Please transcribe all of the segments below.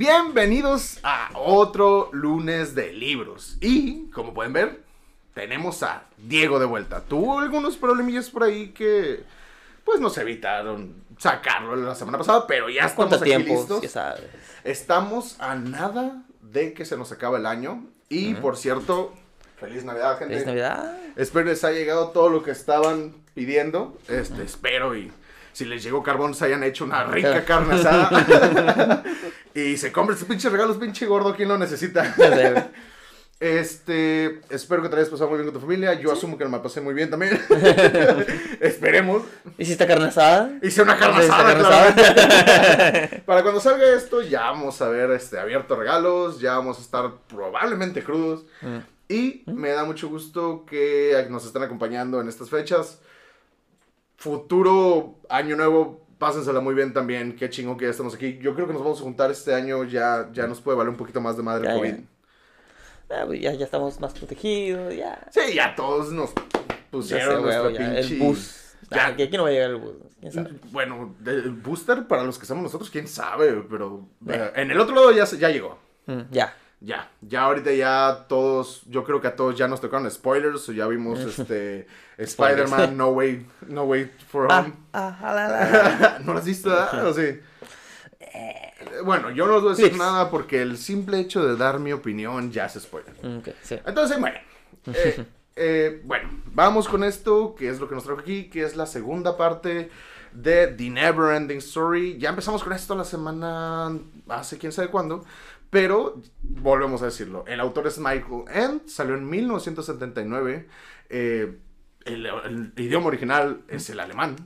Bienvenidos a otro lunes de libros. Y, como pueden ver, tenemos a Diego de vuelta. Tuvo algunos problemillas por ahí que, pues, nos evitaron sacarlo la semana pasada, pero ya estamos aquí listos. Ya sabes. Estamos a nada de que se nos acabe el año. Y, por cierto, feliz Navidad, gente. Feliz Navidad. Espero les haya llegado todo lo que estaban pidiendo. Este, espero y si les llegó carbón se hayan hecho una rica carne asada. y se compren estos pinches regalos, pinche gordo, ¿quién lo necesita? Este, espero que te hayas pasado muy bien con tu familia. Yo asumo que me pasé muy bien también. Esperemos. ¿Hiciste carne asada? Hice una carne ¿Hiciste asada. Para cuando salga esto, ya vamos a ver este, abierto regalos. Ya vamos a estar probablemente crudos. Mm. Y me da mucho gusto que nos estén acompañando en estas fechas. Futuro año nuevo, pásensela muy bien también. Qué chingo que ya estamos aquí. Yo creo que nos vamos a juntar este año. Ya, ya nos puede valer un poquito más de madre el COVID. ya. Ah, pues ya, ya estamos más protegidos, ya. Sí, ya todos nos pusieron nuestra pinche... El bus. Ya. Ah, que aquí no va a llegar el bus. ¿Quién sabe? Bueno, el booster para los que somos nosotros, quién sabe, pero Eh. en el otro lado ya, se- ya llegó. Mm, ya. Ya, ya ahorita ya todos, yo creo que a todos ya nos tocaron spoilers, o ya vimos este Spider-Man No Way, No Way for Home. ah, ah, la, la, la. ¿No lo has visto? ah? ¿O sí? Eh, Bueno, yo no les voy a decir Please. nada porque el simple hecho de dar mi opinión ya es spoiler. Mm, ok, sí. Entonces, bueno. eh, eh, bueno, vamos con esto, que es lo que nos trajo aquí, que es la segunda parte de The Never Ending Story. Ya empezamos con esto la semana, hace quién sabe cuándo, pero volvemos a decirlo. El autor es Michael End, salió en 1979. eh, el, el idioma original es el alemán.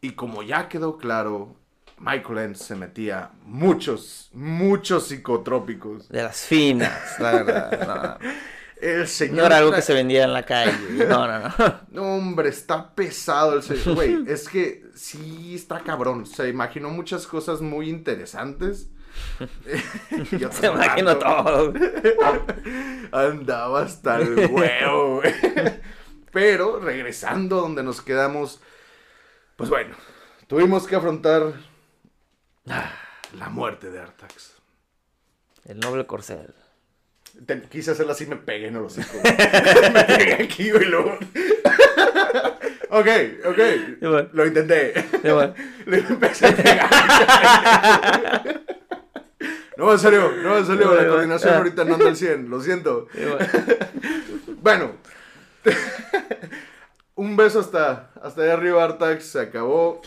Y como ya quedó claro, Michael End se metía muchos, muchos psicotrópicos. De las finas, la verdad. El No, señor no era algo que se vendía en la calle. No, no, no. No, hombre, está pesado el señor. Güey, es que sí está cabrón. Se imaginó muchas cosas muy interesantes. Y otras Se imagino todo. Andaba hasta el huevo, güey. Pero regresando donde nos quedamos, pues bueno, tuvimos que afrontar la muerte de Artax. El noble corcel. Te- quise hacerlo así, me pegué en el hocico. me pegué aquí, güey, luego. ok, ok. Bueno, Lo intenté. y bueno. Le empecé a pegar. No, en serio, no, en serio. La coordinación ahorita no anda al 100, lo siento. Bueno. Un beso hasta, hasta allá arriba, Artax. Se acabó.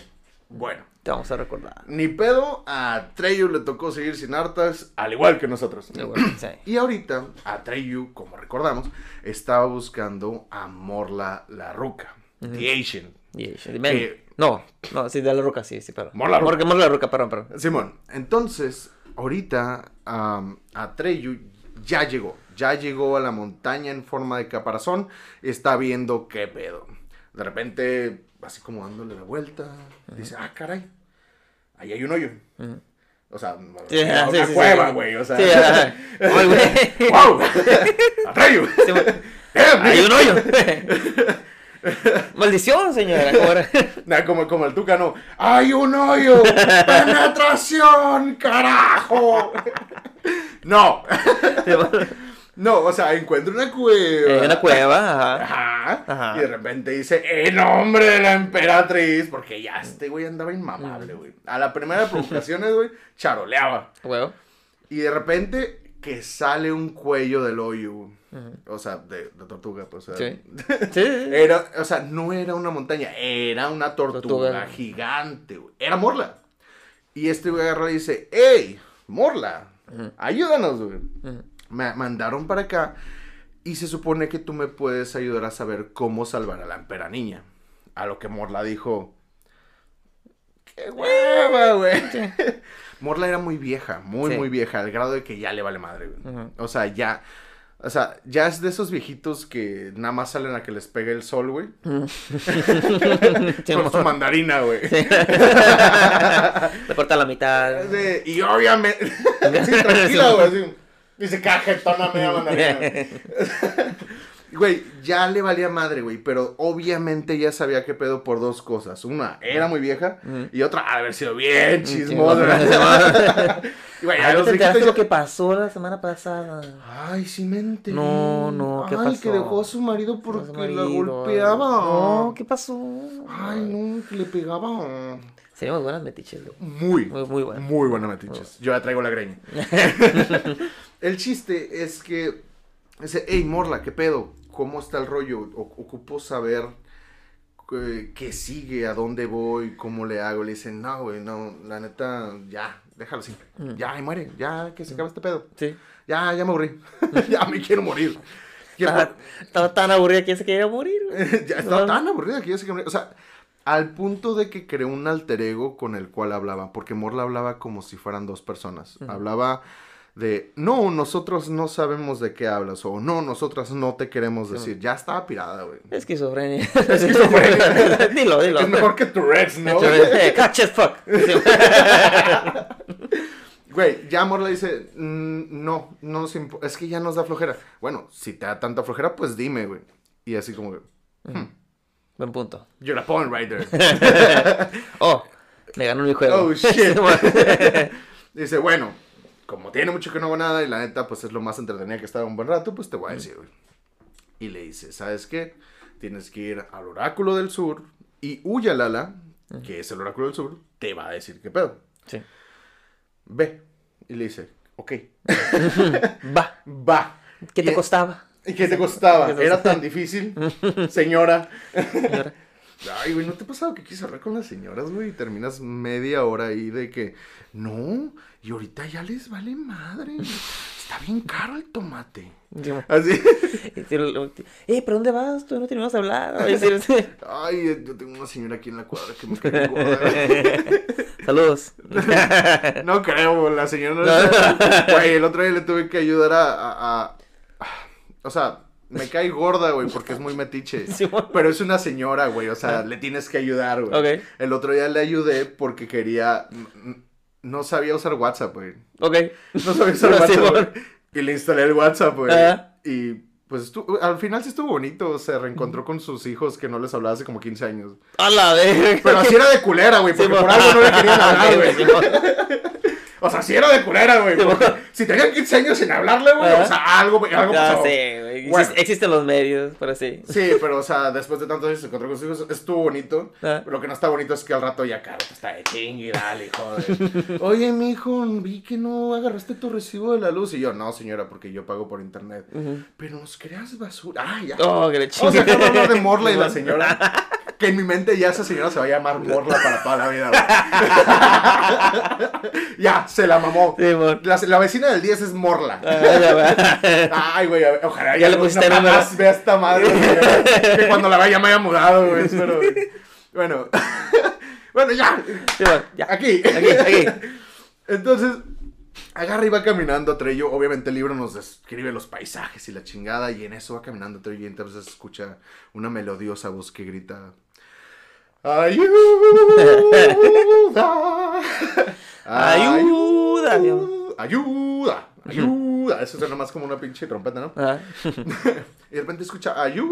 Bueno, Te vamos a recordar. ni pedo. A Treyu le tocó seguir sin Artax, al igual que nosotros. Sí. Y ahorita, Atreyu, como recordamos, estaba buscando a Morla la Ruca, The Asian. Que- ven. No, no, sí, de la roca, sí, sí, perdón. Mor la Roca. Porque Mor la roca, perdón, perdón. Simón, entonces, ahorita am, Atreyu ya llegó, ya llegó a la montaña en forma de caparazón, está viendo qué pedo. De repente, así como dándole la vuelta, dice, ah, caray, ahí hay un hoyo. O sea, Sí, una, ajá, sí, una sí, cueva, güey, o sea. ¡Wow! ¡Atreyu! Sí, bueno. ¡Eh, Hay un hoyo. Maldición, señora. como, como el tucano. ¡Hay un hoyo! ¡Penetración! ¡Carajo! No. No, o sea, encuentra una cueva. En una cueva, ajá. Ajá. Ajá. Y de repente dice, en nombre de la emperatriz. Porque ya este güey andaba inmamable, güey. A la primera de provocaciones, güey, charoleaba. Huevo. Y de repente que sale un cuello del hoyo. O sea, de, de tortuga, pues. o sea, Sí. Sí. Era, o sea, no era una montaña, era una tortuga, Tortuga. gigante, güey. Era Morla. Y este güey agarra y dice, ¡Ey! Morla, ayúdanos, güey. Me mandaron para acá y se supone que tú me puedes ayudar a saber cómo salvar a la empera niña. A lo que Morla dijo, ¡qué hueva, güey! Morla era muy vieja, muy, Sí. muy vieja, al grado de que ya le vale madre, güey. O sea, ya... O sea, ya es de esos viejitos que nada más salen a que les pegue el sol, güey. Sí, Con su mandarina, güey. Le corta la mitad. Sí, y obviamente. sí, tranquila, güey. Dice cajetona media mandarina. Güey. Ya le valía madre, güey, pero obviamente ya sabía qué pedo por dos cosas. Una, era muy vieja, y otra, haber sido bien chismosa. Y, güey, a Ay, ¿no los te enteraste lo que pasó la semana pasada? Ay, sí me enteré. No, no, ¿qué Ay, pasó? que dejó a su marido porque Su la golpeaba. No, ¿qué pasó? Ay, no, que le pegaba. Seríamos buenas metiches, güey. Muy, Muy, muy buenas. muy buena metiches. Yo ya traigo la greña. el chiste es que dice, hey Morla, ¿qué pedo? ¿Cómo está el rollo? Ocupo saber eh, qué sigue, a dónde voy, cómo le hago. Le dicen, no, güey, no, la neta, ya, déjalo así. Mm. Ya, y muere, ya, que se acabe este pedo. Sí. Ya, ya me aburrí. ya me quiero morir. Quiero- Estaba, estaba tan aburrida que ya se quería morir, ya estaba No. tan aburrida que ya se O sea, al punto de que creó un alter ego con el cual hablaba. Porque Morla hablaba como si fueran dos personas. Hablaba de, no, nosotros no sabemos de qué hablas. O no, nosotras no te queremos decir. Ya estaba pirada, güey. Esquizofrenia. Esquizofrenia. dilo, dilo. Es mejor que Tourette's, ¿no? Eh, Catch fuck. Güey, ya Morla dice, "Mm, no, no nos es que ya nos da flojera. Bueno, si te da tanta flojera, pues dime, güey. Y así como que, Buen punto. you're a porn writer. Oh, me ganó mi juego. Oh, shit. Dice, bueno, como tiene mucho que no hago nada y la neta, pues es lo más entretenida que he estado un buen rato, pues te voy a decir, güey. Y le dice, ¿sabes qué? Tienes que ir al oráculo del sur y Uyalala, que es el oráculo del sur, te va a decir qué pedo. Sí. Ve. Y le dice, ok, Va. va. ¿Qué te Y- costaba? ¿Y qué te costaba? ¿Qué te ¿Era tan difícil, señora? señora? Ay, güey, ¿no te ha pasado que quieres hablar con las señoras, güey? Y terminas media hora ahí de que, no, y ahorita ya les vale madre. Está bien caro el tomate. Sí. Así. Eh, ¿pero dónde vas? Todavía no terminamos de hablar. Ay. Ay, yo tengo una señora aquí en la cuadra que me cae. Saludos. No creo, la señora no Güey, el otro día le tuve que ayudar a, a- a- O sea, me cae gorda, güey, porque es muy metiche. Sí. Pero es una señora, güey, o sea, le tienes que ayudar, güey. Ok. El otro día le ayudé porque quería... No sabía usar WhatsApp, güey. Ok. No sabía usar Sí, WhatsApp, bueno. Y le instalé el WhatsApp, güey. Ajá. Y pues estuvo- al final sí estuvo bonito. Se reencontró con sus hijos que no les hablaba hace como 15 años. A la verga. Pero así era de culera, güey, porque Sí, por algo no le querían hablar, Sí, güey. Sí. O sea, sí era de culera, güey. Sí, si tenían 15 años sin hablarle, güey, o sea, algo, güey, algo Ya pasó. sé, güey. Bueno. Existen los medios, pero sí. Sí, pero, o sea, después de tantos años se encontró con sus hijos, estuvo bonito. Ah. Lo que no está bonito es que al rato ya, claro, te está de chingue, dale, joder. Oye, mijo, vi que no agarraste tu recibo de la luz. Y yo, no, señora, porque yo pago por internet. Pero nos creas basura. Ah, ya. Oh, que le Vamos a dejar de hablar de Morla y la Sí, señora. Que en mi mente ya esa señora se va a llamar Morla para toda la vida. güey. ya, se la mamó. Sí. La, la vecina del 10 es Morla. Ah. Ay, güey, ojalá Ya le pusiste jamás número. vea esta madre. güey, que cuando la vea ya me haya mudado, güey. Bueno, bueno, ya. Sí. Ya. Aquí. Aquí, aquí. Entonces, agarra y va caminando Trello. Obviamente el libro nos describe los paisajes y la chingada. Y en eso va caminando Trello y entonces escucha una melodiosa voz que grita... ¡Ayuda! Ayuda. ¡Ayuda! ¡Ayuda! Eso suena más como una pinche trompeta, ¿no? Ah. Y de repente escucha ayuda.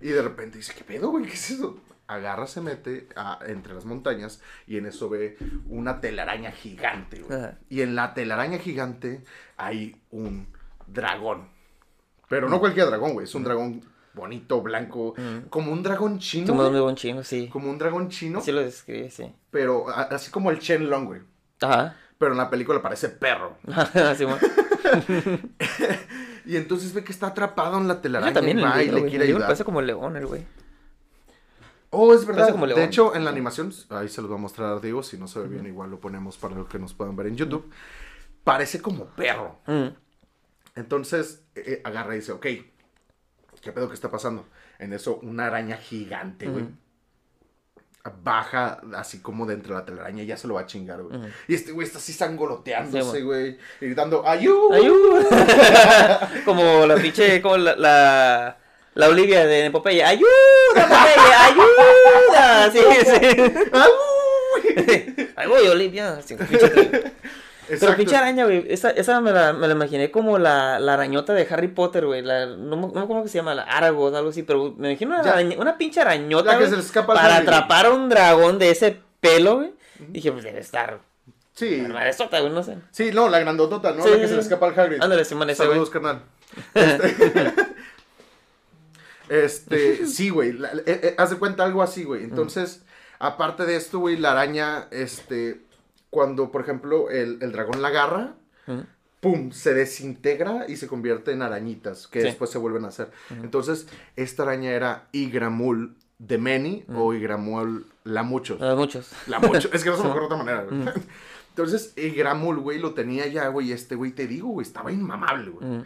Y de repente dice, ¿qué pedo, güey? ¿Qué es eso? Agarra, se mete a- entre las montañas y en eso ve una telaraña gigante, güey. Y en la telaraña gigante hay un dragón. Pero no cualquier dragón, güey. Es un dragón bonito, blanco, como un dragón chino. Muy güey. buen chino, sí. Como un dragón chino, Así lo describe, sí. pero a- así como el Shenlong, güey. Ajá. Pero en la película parece perro. Sí. Y entonces ve que está atrapado en la telaraña Ah, también y el y le quiere ayudar. parece como el león, el güey. Oh, es verdad. Como de hecho, en la animación, ahí se los va a mostrar Diego, si no se ve bien, igual lo ponemos para los que nos puedan ver en YouTube. Parece como perro. Mm. Entonces, eh, eh, agarra y dice, ok, ¿qué pedo que está pasando? En eso, una araña gigante, güey. Baja así como de entre la telaraña y ya se lo va a chingar, güey. Y este güey está así Sí, sangoloteándose, güey. Y gritando, ¡ayuda! ¡Ayuda! como la pinche, como la, la, la Olivia de Popeye. ¡Ayuda, Popeye! ¡Ayuda! Sí, sí. ¡Ay! Ahí voy, Olivia. Sí, Pero pinche araña, güey. Esa, esa me, la, me la imaginé como la, la arañota de Harry Potter, güey. La, no, me- no me acuerdo cómo se llama, la Aragos, algo así. Pero me imagino una, araña- una pinche arañota, La que se le escapa Para Harry, atrapar a un dragón de ese pelo, güey. Dije, pues debe estar. Sí. Madresota, güey, no sé. Sí, no, la grandotota, ¿no? Sí, la que sí, se le escapa al Hagrid. Ándale, Simón, ese, güey. Saludos, carnal. Este, este, sí, güey. eh, eh, haz de cuenta algo así, güey. Entonces, aparte de esto, güey, la araña, este, cuando, por ejemplo, el, el dragón la agarra, pum, se desintegra y se convierte en arañitas, que Sí. después se vuelven a hacer. Entonces, esta araña era Igramul de Many o Igramul la muchos. Ah, muchos. La mucho. Es que no se me ocurre de otra manera. Entonces, Igramul, güey, lo tenía ya, güey. Este güey, te digo, güey, estaba inmamable, güey.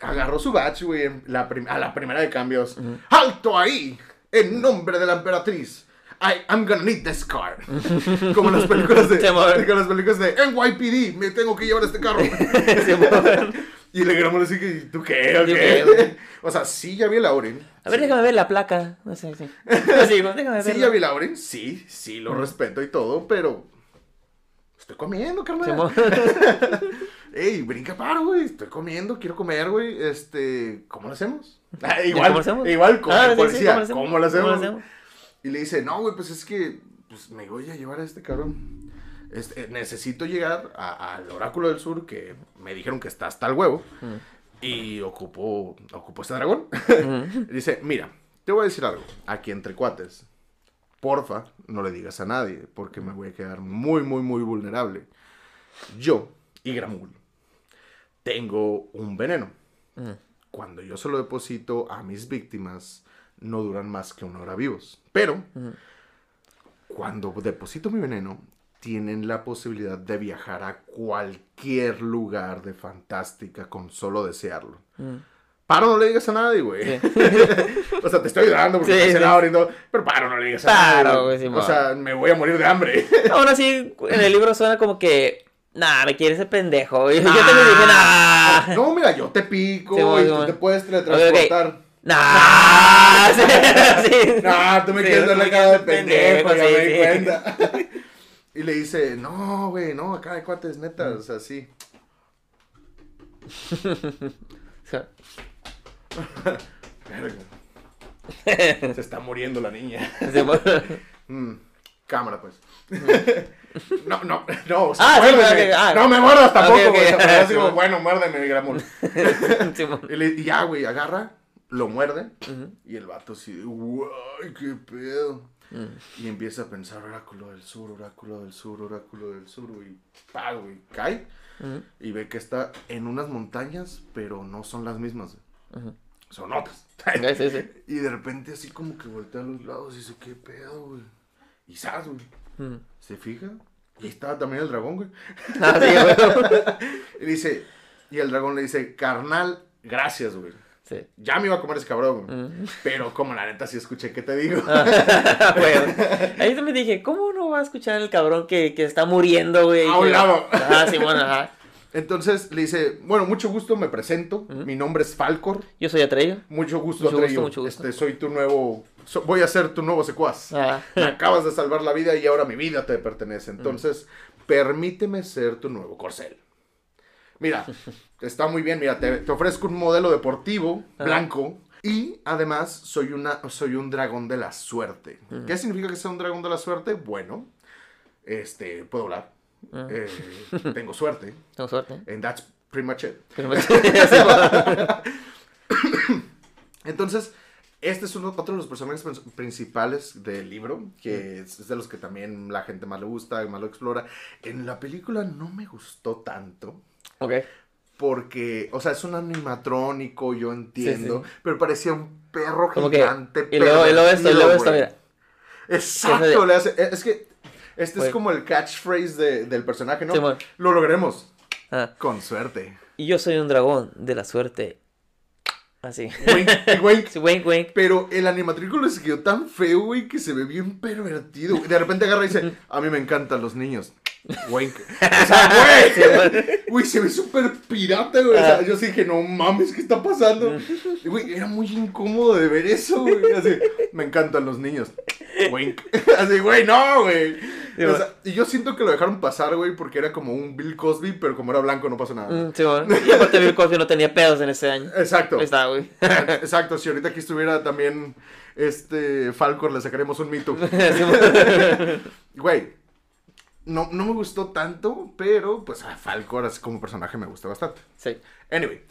Agarró su batch, güey, la a la primera de cambios. ¡Alto ahí! En nombre de la emperatriz. I, I'm gonna need this car. Como las películas de. Sí, como las películas de NYPD. Me tengo que llevar este carro. Y le grabamos así que, ¿tú qué? ¿O ¿Yo qué? o sea, sí ya vi a Lauren. A ver, déjame ver la placa. No sé, sí. Así, güey, déjame Sí ya vi a Lauren. Sí, sí, lo respeto y todo, pero. Estoy comiendo, carnal. Ey, brinca paro, güey. Estoy comiendo, quiero comer, güey. Este, ¿cómo lo hacemos? Ah, ¿Cómo igual, lo hacemos? igual con Ah, el sí, sí. ¿cómo ¿Cómo, lo hacemos? lo ¿Cómo lo hacemos? Y le dice, no, güey, pues es que pues, me voy a llevar a este cabrón. Este, necesito llegar al oráculo del sur, que me dijeron que está hasta el huevo. Y ocupó, ocupó este dragón. Ujú. Dice, mira, te voy a decir algo. Aquí entre cuates. Porfa, no le digas a nadie, porque me voy a quedar muy, muy, muy vulnerable. Yo, y Gramul, tengo un veneno. Ujú. Cuando yo se lo deposito a mis víctimas, no duran más que una hora vivos. Pero, cuando deposito mi veneno, tienen la posibilidad de viajar a cualquier lugar de fantástica con solo desearlo. Ujú. Paro, no le digas a nadie, güey. Sí. o sea, te estoy ayudando porque Sí, sí. todo, Pero paro, no le digas a Paro, nadie. güey, sí, o sea, me voy a morir de hambre. Aún así, en el libro suena como que. Nah, me quiere ese pendejo. Y yo también dije, nah. No, mira, yo te pico Sí, y sí, tú te puedes teletransportar. Nah. Sí, sí. No, tú me Sí, quieres dar la cara de pendejo, ya sí, me di sí. cuenta. y le dice, no, güey, no, acá hay cuates, neta, o sea, sí. Se está muriendo la niña. Sí. Mm, cámara, pues. no, no, no, o sea, Ah, sí, muérdeme. ok, ah. No me muerdas tampoco, Ok, ok. güey. o sea, pero así Sí, como, mo. bueno, muérdeme, mi. Sí, mo. Y, le- y ya, güey, agarra, lo muerde. Y el vato así, guay, qué pedo. Mm. Y empieza a pensar, oráculo del sur, oráculo del sur, oráculo del sur, y pa, güey, cae. Y ve que está en unas montañas, pero no son las mismas. Son otras. Sí, sí, sí. Y de repente así como que voltea a los lados y dice, qué pedo, güey. Y sabes, güey. Se fija. Y estaba también el dragón, güey. Ah, sí, güey. Y dice, y el dragón le dice, carnal, gracias, güey. Sí. Ya me iba a comer ese cabrón. Pero como la neta sí escuché que te digo. Ah, güey. Ahí también dije, ¿cómo no va a escuchar el cabrón que, que está muriendo, güey? A un Que- lado. Ah, sí, bueno, ajá. Entonces le dice, bueno, mucho gusto, me presento. Mi nombre es Falcor. Yo soy Atreyo. Mucho gusto, Mucho gusto, mucho gusto. Este, soy tu nuevo, so- voy a ser tu nuevo secuaz. Ah. Me acabas de salvar la vida y ahora mi vida te pertenece. Entonces, permíteme ser tu nuevo corcel. Mira, está muy bien. Mira, te, te ofrezco un modelo deportivo blanco. Y además soy, una, soy un dragón de la suerte. ¿Qué significa que sea un dragón de la suerte? Bueno, este, puedo hablar. Ah. Eh, tengo suerte. Tengo suerte. And that's pretty much it. Entonces, este es uno, otro de los personajes prin- principales del libro, que es, es de los que también la gente más le gusta, más lo explora. En la película no me gustó tanto, Ok. porque, o sea, es un animatrónico, yo entiendo, Sí, pero parecía un perro Como que. gigante. Y luego, y luego esto, y luego esto, mira. Exacto, le hace, es que este es como el catchphrase de- del personaje, ¿no? Simón. Lo lograremos, Ah. con suerte. Y yo soy un dragón de la suerte. Así. Wink, wink. Sí, wink, wink. Pero el animatrículo les quedó tan feo, güey, que se ve bien pervertido. De repente agarra y dice, a mí me encantan los niños. Wink. O sea, güey. Güey, se ve súper pirata, güey. O sea, Ah. yo sí dije, no mames, ¿qué está pasando? Y, Güey, era muy incómodo de ver eso, güey. Así, me encantan los niños. Wink. Así, güey, no, güey. O sea, y yo siento que lo dejaron pasar, güey, porque era como un Bill Cosby, pero como era blanco no pasó nada. Mm, sí, bueno. Y aparte Bill Cosby no tenía pedos en ese año. Exacto. Ahí está, güey. Exacto, si ahorita aquí estuviera también este Falcor, le sacaremos un mito. Sí, bueno. Güey, no, no me gustó tanto, pero pues a Falcor así como personaje me gusta bastante. Sí. Anyway,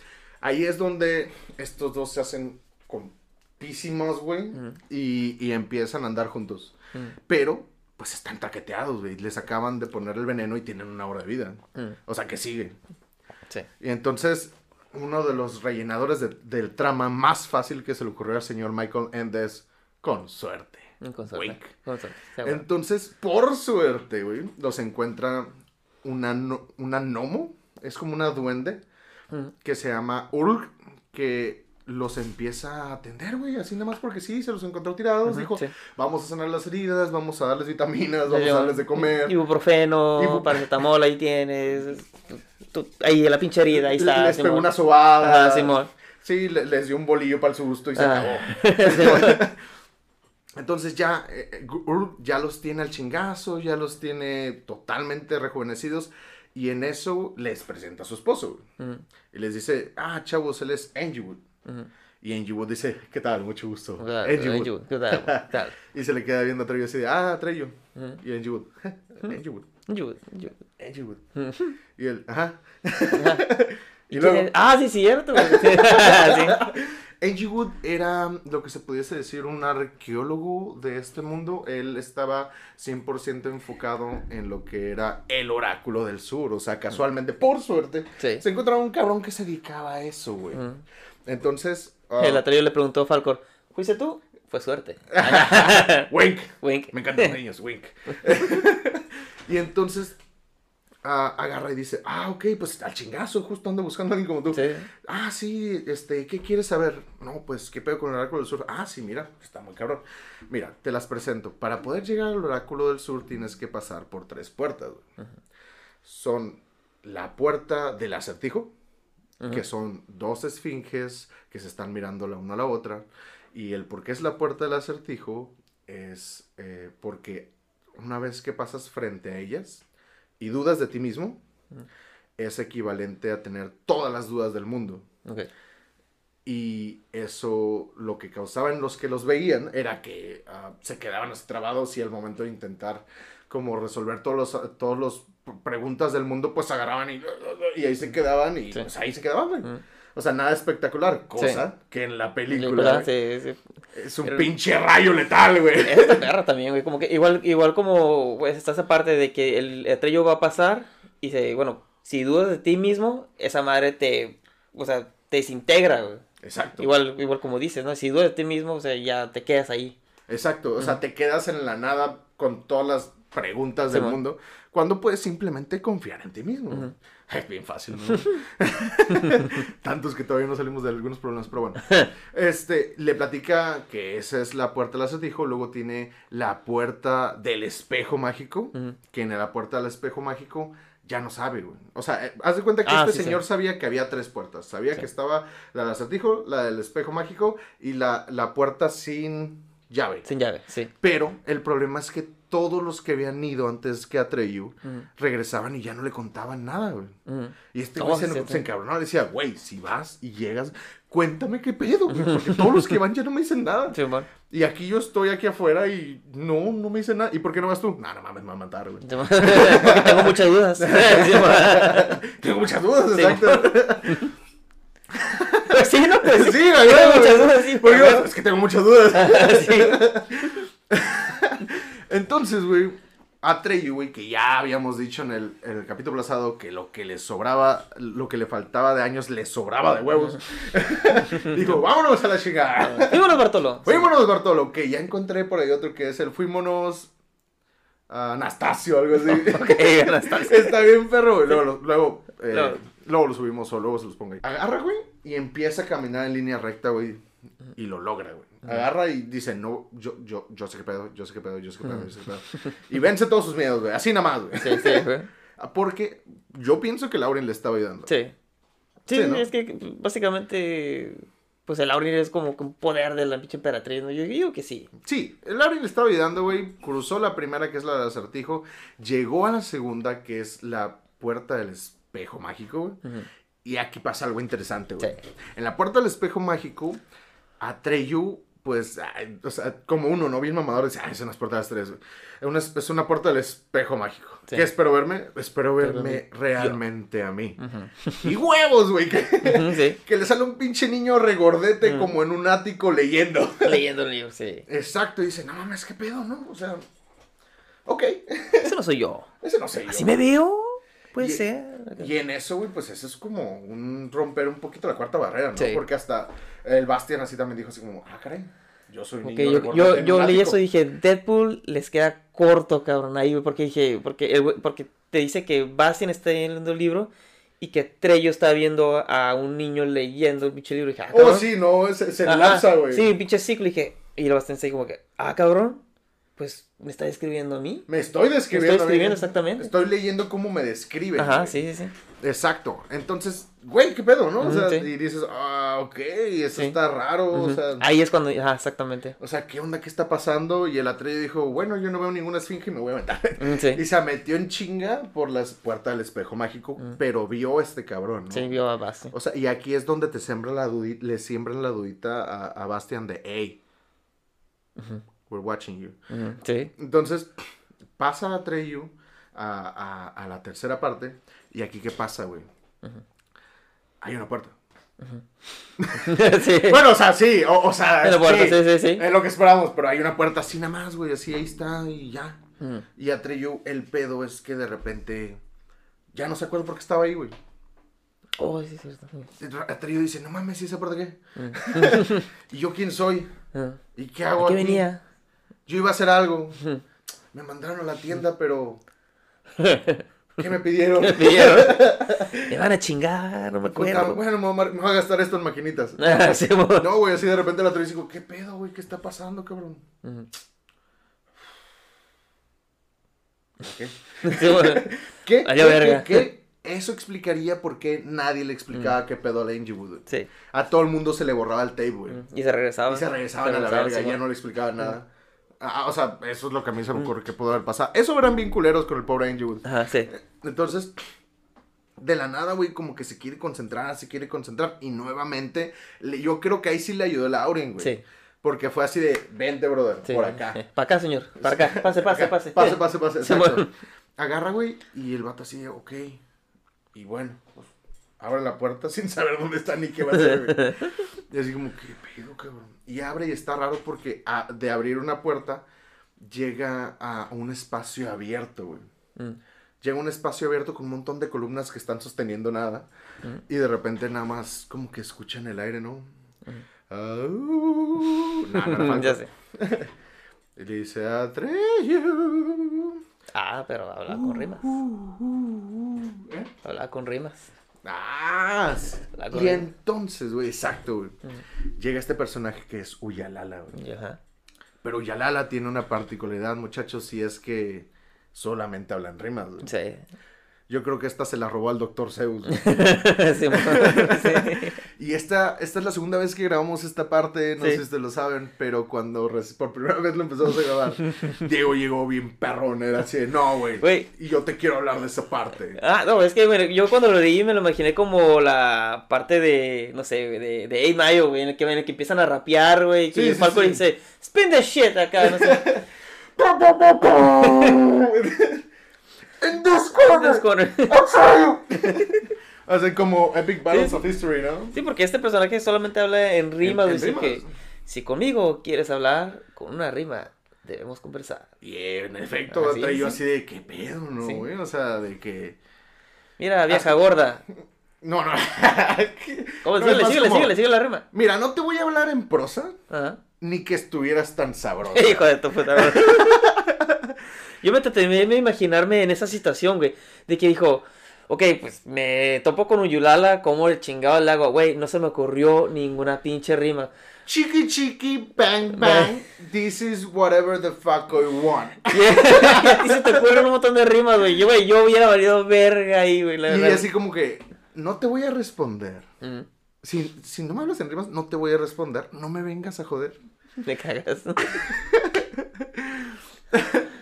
ahí es donde estos dos se hacen compísimos, güey, y, y empiezan a andar juntos. Pero, pues están taqueteados, güey. Les acaban de poner el veneno y tienen una hora de vida. O sea, que sigue. Sí. Y entonces, uno de los rellenadores de- del trama más fácil que se le ocurrió al señor Michael Endes, con suerte. Con suerte. Wink. Con suerte. Sí, bueno. Entonces, por suerte, güey, los encuentra una, no- una gnomo, es como una duende, Mm. que se llama Urg, que los empieza a atender, güey, así nada más porque sí, se los encontró tirados, dijo, sí. vamos a sanar las heridas, vamos a darles vitaminas, vamos a darles de comer. Ibuprofeno, Ibu- paracetamol, ahí tienes. Tú- ahí en la pinche herida, ahí está. les pegó una sobada. Ajá, Simón. Sí, le- les dio un bolillo para el susto y se Ah. acabó. Entonces ya, eh, eh, ya los tiene al chingazo, ya los tiene totalmente rejuvenecidos. Y en eso les presenta a su esposo. Y les dice, ah, chavos, él es Angie Wood. Y Angie Wood dice, ¿qué tal? Mucho gusto. Claro, Angie Wood. ¿qué tal? ¿Qué tal? Y se le queda viendo a Treyo así de, ah, Treyo. Ujú. Y Angie Wood, Angie Wood, Angie, Wood. Y él, ajá. Ajá. Y ¿Y luego- quién es? Ah, sí, cierto. Sí. Angie Wood era lo que se pudiese decir un arqueólogo de este mundo. Él estaba 100% enfocado en lo que era el oráculo del sur. O sea, casualmente, por suerte, Sí. se encontraba un cabrón que se dedicaba a eso, güey. Entonces, ah, El atreyo le preguntó a Falcor, ¿fuiste tú? Fue suerte. wink. Wink. Me encantan los niños, wink. y entonces ah, agarra y dice, ah, ok, pues al chingazo, justo ando buscando a alguien como tú. Sí. Ah, sí, este, ¿qué quieres saber? No, pues, ¿qué pedo con el oráculo del sur? Ah, sí, mira, está muy cabrón. Mira, te las presento. Para poder llegar al oráculo del sur tienes que pasar por tres puertas. Son la puerta del acertijo, que son dos esfinges que se están mirando la una a la otra. Y el por qué es la puerta del acertijo es eh, porque una vez que pasas frente a ellas y dudas de ti mismo, es equivalente a tener todas las dudas del mundo. Y eso lo que causaba en los que los veían era que ah, se quedaban así trabados y al momento de intentar como resolver todos los, todos los preguntas del mundo, pues agarraban y, y ahí se quedaban y Sí. pues ahí se quedaban. Mm. O sea, nada espectacular, cosa que en la película, sí, sí. es un Pero- pinche rayo letal, güey. Esta perra también, güey. Como que igual, igual como pues, está esa parte de que el estrello va a pasar y se, bueno, si dudas de ti mismo, esa madre te, o sea, te desintegra, güey. Exacto. Igual, igual como dices, ¿no? Si dudas de ti mismo, o sea, ya te quedas ahí. Exacto, o sea, te quedas en la nada con todas las preguntas del mundo cuando puedes simplemente confiar en ti mismo. Es bien fácil, ¿no? Tantos que todavía no salimos de algunos problemas, pero bueno. Este, le platica que esa es la puerta del acertijo, luego tiene la puerta del espejo mágico, Ujú. que en la puerta del espejo mágico ya no sabe, güey. O sea, eh, haz de cuenta que Ah, este sí, señor sí. sabía que había tres puertas. Sabía Sí. que estaba la del acertijo, la del espejo mágico y la, la puerta sin llave. Sin llave, sí. Pero el problema es que todos los que habían ido antes que Atreyu Ujú. regresaban y ya no le contaban nada, güey. Ujú. Y este güey se, sí, se sí. encabronaba, le decía, güey, si vas y llegas, cuéntame qué pedo, güey, porque todos los que van ya no me dicen nada. Sí. Y aquí yo estoy aquí afuera y no, no me dicen nada. ¿Y por qué no vas tú? No, no mames, me va a matar, güey. Sí. Porque tengo muchas dudas. Sí. Tengo muchas dudas, Sí, exacto. Pues sí, ¿no? Pues Sí, güey, Tengo muchas dudas, sí. Porque es que tengo muchas dudas. Sí. Entonces, güey, Atreyu, güey, que ya habíamos dicho en el, en el capítulo pasado que lo que le sobraba, lo que le faltaba de años, le sobraba de huevos. Dijo, vámonos a la chingada. Fuímonos, Bartolo. Fuímonos, Bartolo, que ya encontré por ahí otro que es el Fuímonos Anastasio, algo así. Ok, Anastasio. Está bien, perro, güey. Luego, lo- luego, eh, Luego. luego lo subimos o luego se los pongo ahí. Agarra, güey, y empieza a caminar en línea recta, güey. Y lo logra, güey. Agarra y dice, no, yo, yo, yo sé qué pedo, yo sé qué pedo, yo sé qué pedo, yo sé qué pedo. Y vence todos sus miedos, güey. Así nada más, güey. Sí, sí, güey. Porque yo pienso que Lauren le estaba ayudando. Sí. Sí, Sí, ¿no? es que básicamente pues el Aurin es como un poder de la pinche emperatriz, ¿no? Yo digo que sí. Sí, el Laurin le estaba ayudando, güey. Cruzó la primera, que es la del acertijo. Llegó a la segunda, que es la puerta del espejo mágico, güey. Y aquí pasa algo interesante, güey. Sí. En la puerta del espejo mágico, Atreyu, pues, ay, o sea, como uno, ¿no? Bien mamador, dice, ah, es una puerta de las tres, una, es una puerta del espejo mágico. Sí. ¿Qué espero verme? Espero verme realmente a mí. Y huevos, güey, que, Ujú, sí. que le sale un pinche niño regordete Mm. como en un ático leyendo. Leyendo el libro, sí. Exacto, y dice, no mames, qué pedo, ¿no? O sea, ok, Eso no soy yo. ese no sé yo. ¿Así me veo? Puede Y- ser. Y en eso, güey, pues eso es como un romper un poquito la cuarta barrera, ¿no? Sí. Porque hasta el Bastian así también dijo así como, ah, caray, yo soy niño yo, leí ático". eso y dije, Deadpool les queda corto, cabrón, ahí, güey, porque dije, porque, porque te dice que Bastian está leyendo el libro y que Trello está viendo a un niño leyendo el pinche libro. Y dije, ah, Oh, sí, no, se, se güey. Sí, pinche ciclo, y dije, y lo Bastian así como que, ah, cabrón, pues me está describiendo a mí. Me estoy Me describiendo. estoy exactamente. Estoy leyendo cómo me describe. Ajá, güey. sí, sí, sí. Exacto. Entonces, güey, qué pedo, ¿no? O sea, sí. y dices, ah, ok, eso Sí. está raro, o sea. Ahí es cuando, ajá, exactamente. O sea, ¿qué onda? ¿Qué está pasando? Y el Atreyu dijo, bueno, yo no veo ninguna esfinge y me voy a. Mm, sí. Y se metió en chinga por las puertas del espejo mágico, pero vio a este cabrón, ¿no? Sí, vio a Bastian. O sea, y aquí es donde te sembra la dudi- le siembran la dudita a, a Bastian de, hey, we're watching you. Sí. Entonces, pasa a Treyu a, a, a la tercera parte, y aquí, ¿qué pasa, güey? Hay una puerta. sí. Bueno, o sea, sí, o, o sea, la puerta, sí, sí, sí, sí. es lo que esperábamos, pero hay una puerta así nada más, güey, así ahí está y ya. Mm. Y a Treyu, el pedo es que de repente ya no se acuerda por qué estaba ahí, güey. Oh, sí, es cierto. Atreyu dice, no mames, ¿y esa puerta qué? Mm. ¿Y yo quién soy? ¿Y qué hago ¿A qué aquí? venía? Yo iba a hacer algo. Me mandaron a la tienda, pero... ¿Qué me pidieron? Me pidieron. Me van a chingar, no me acuerdo. bueno, me voy, a, mar- me voy a gastar esto en maquinitas. Ah, sí, No, güey, así de repente la Atreyu dice, ¿qué pedo, güey? ¿Qué está pasando, cabrón? ¿Qué? Sí, ¿Qué? Valió ¿Qué? verga. ¿Qué? ¿Qué? Eso explicaría por qué nadie le explicaba qué pedo a la Angie Wood. Sí. A todo el mundo se le borraba el tape, güey. Y se regresaban. Y se regresaban a la verga, sí, ya no le explicaban nada. Ah, o sea, eso es lo que a mí se me ocurre que pudo haber pasado. Eso eran bien culeros con el pobre Angie Wood. Ajá, sí. Entonces, de la nada, güey, como que se quiere concentrar, se quiere concentrar. Y nuevamente, le- yo creo que ahí sí le ayudó la Auren, güey. Sí. Porque fue así de, vente, brother, sí. por acá. Para acá, señor. Para acá. Pase, pase, Acá. pase. Pase, pase, pase. Sí, bueno. Agarra, güey, y el vato así de, ok. Y bueno, pues, abre la puerta sin saber dónde está ni qué va a hacer. Y así como, ¿qué pedo, cabrón? Y abre y está raro porque a- de abrir una puerta llega a un espacio abierto, güey. Mm. Llega a un espacio abierto con un montón de columnas que están sosteniendo nada. Y de repente nada más como que escuchan el aire, ¿no? Au. No, ya sé. Y le dice, Atreyu. Ah, pero hablaba con rimas. ¿Eh? Hablaba con rimas. Ah, La y entonces, güey, exacto, güey. Llega este personaje que es Uyalala, güey. Ajá. Pero Uyalala tiene una particularidad, muchachos, y es que solamente hablan rimas, güey. Sí. Yo creo que esta se la robó al Dr. Zeus, sí, sí. Y esta, esta es la segunda vez que grabamos esta parte, no Sí. sé si ustedes lo saben, pero cuando por primera vez lo empezamos a grabar, Diego llegó bien perrón, era así, de, no, güey, y yo te quiero hablar de esa parte. Ah, no, es que bueno, yo cuando lo leí me lo imaginé como la parte de, no sé, de, de 8 Mayo, güey, en el que, en el que empiezan a rapear, güey, Falcon sí. dice, spin the shit acá, no sé. In this corner, Entonces, con- Atreyu. Hacen como Epic Battles Sí, of History, ¿no? Sí, porque este personaje solamente habla en rimas, dice rimas. que si conmigo quieres hablar con una rima, debemos conversar. Y en efecto, Ah, sí, Atreyu sí. así de, ¿qué pedo, no, Sí. güey? O sea, de que... Mira, vieja gorda. No, no. ¿Cómo? No, Síguele, síguele, como, síguele, síguele la rima. Mira, no te voy a hablar en prosa, Ajá. ni que estuvieras tan sabroso. Hijo de tu puta madre. Yo me traté de imaginarme en esa situación, güey. De que dijo, ok, pues me topo con Uyulala, como el chingado el agua, güey. No se me ocurrió ninguna pinche rima. Chiqui chiqui, bang bang, this is whatever the fuck I want. Y se te ocurren un montón de rimas, güey. Yo, güey, yo hubiera valido verga ahí, güey. la Y verdad. así como que, no te voy a responder. Mm. Si, si no me hablas en rimas, no te voy a responder. No me vengas a joder. Me cagas.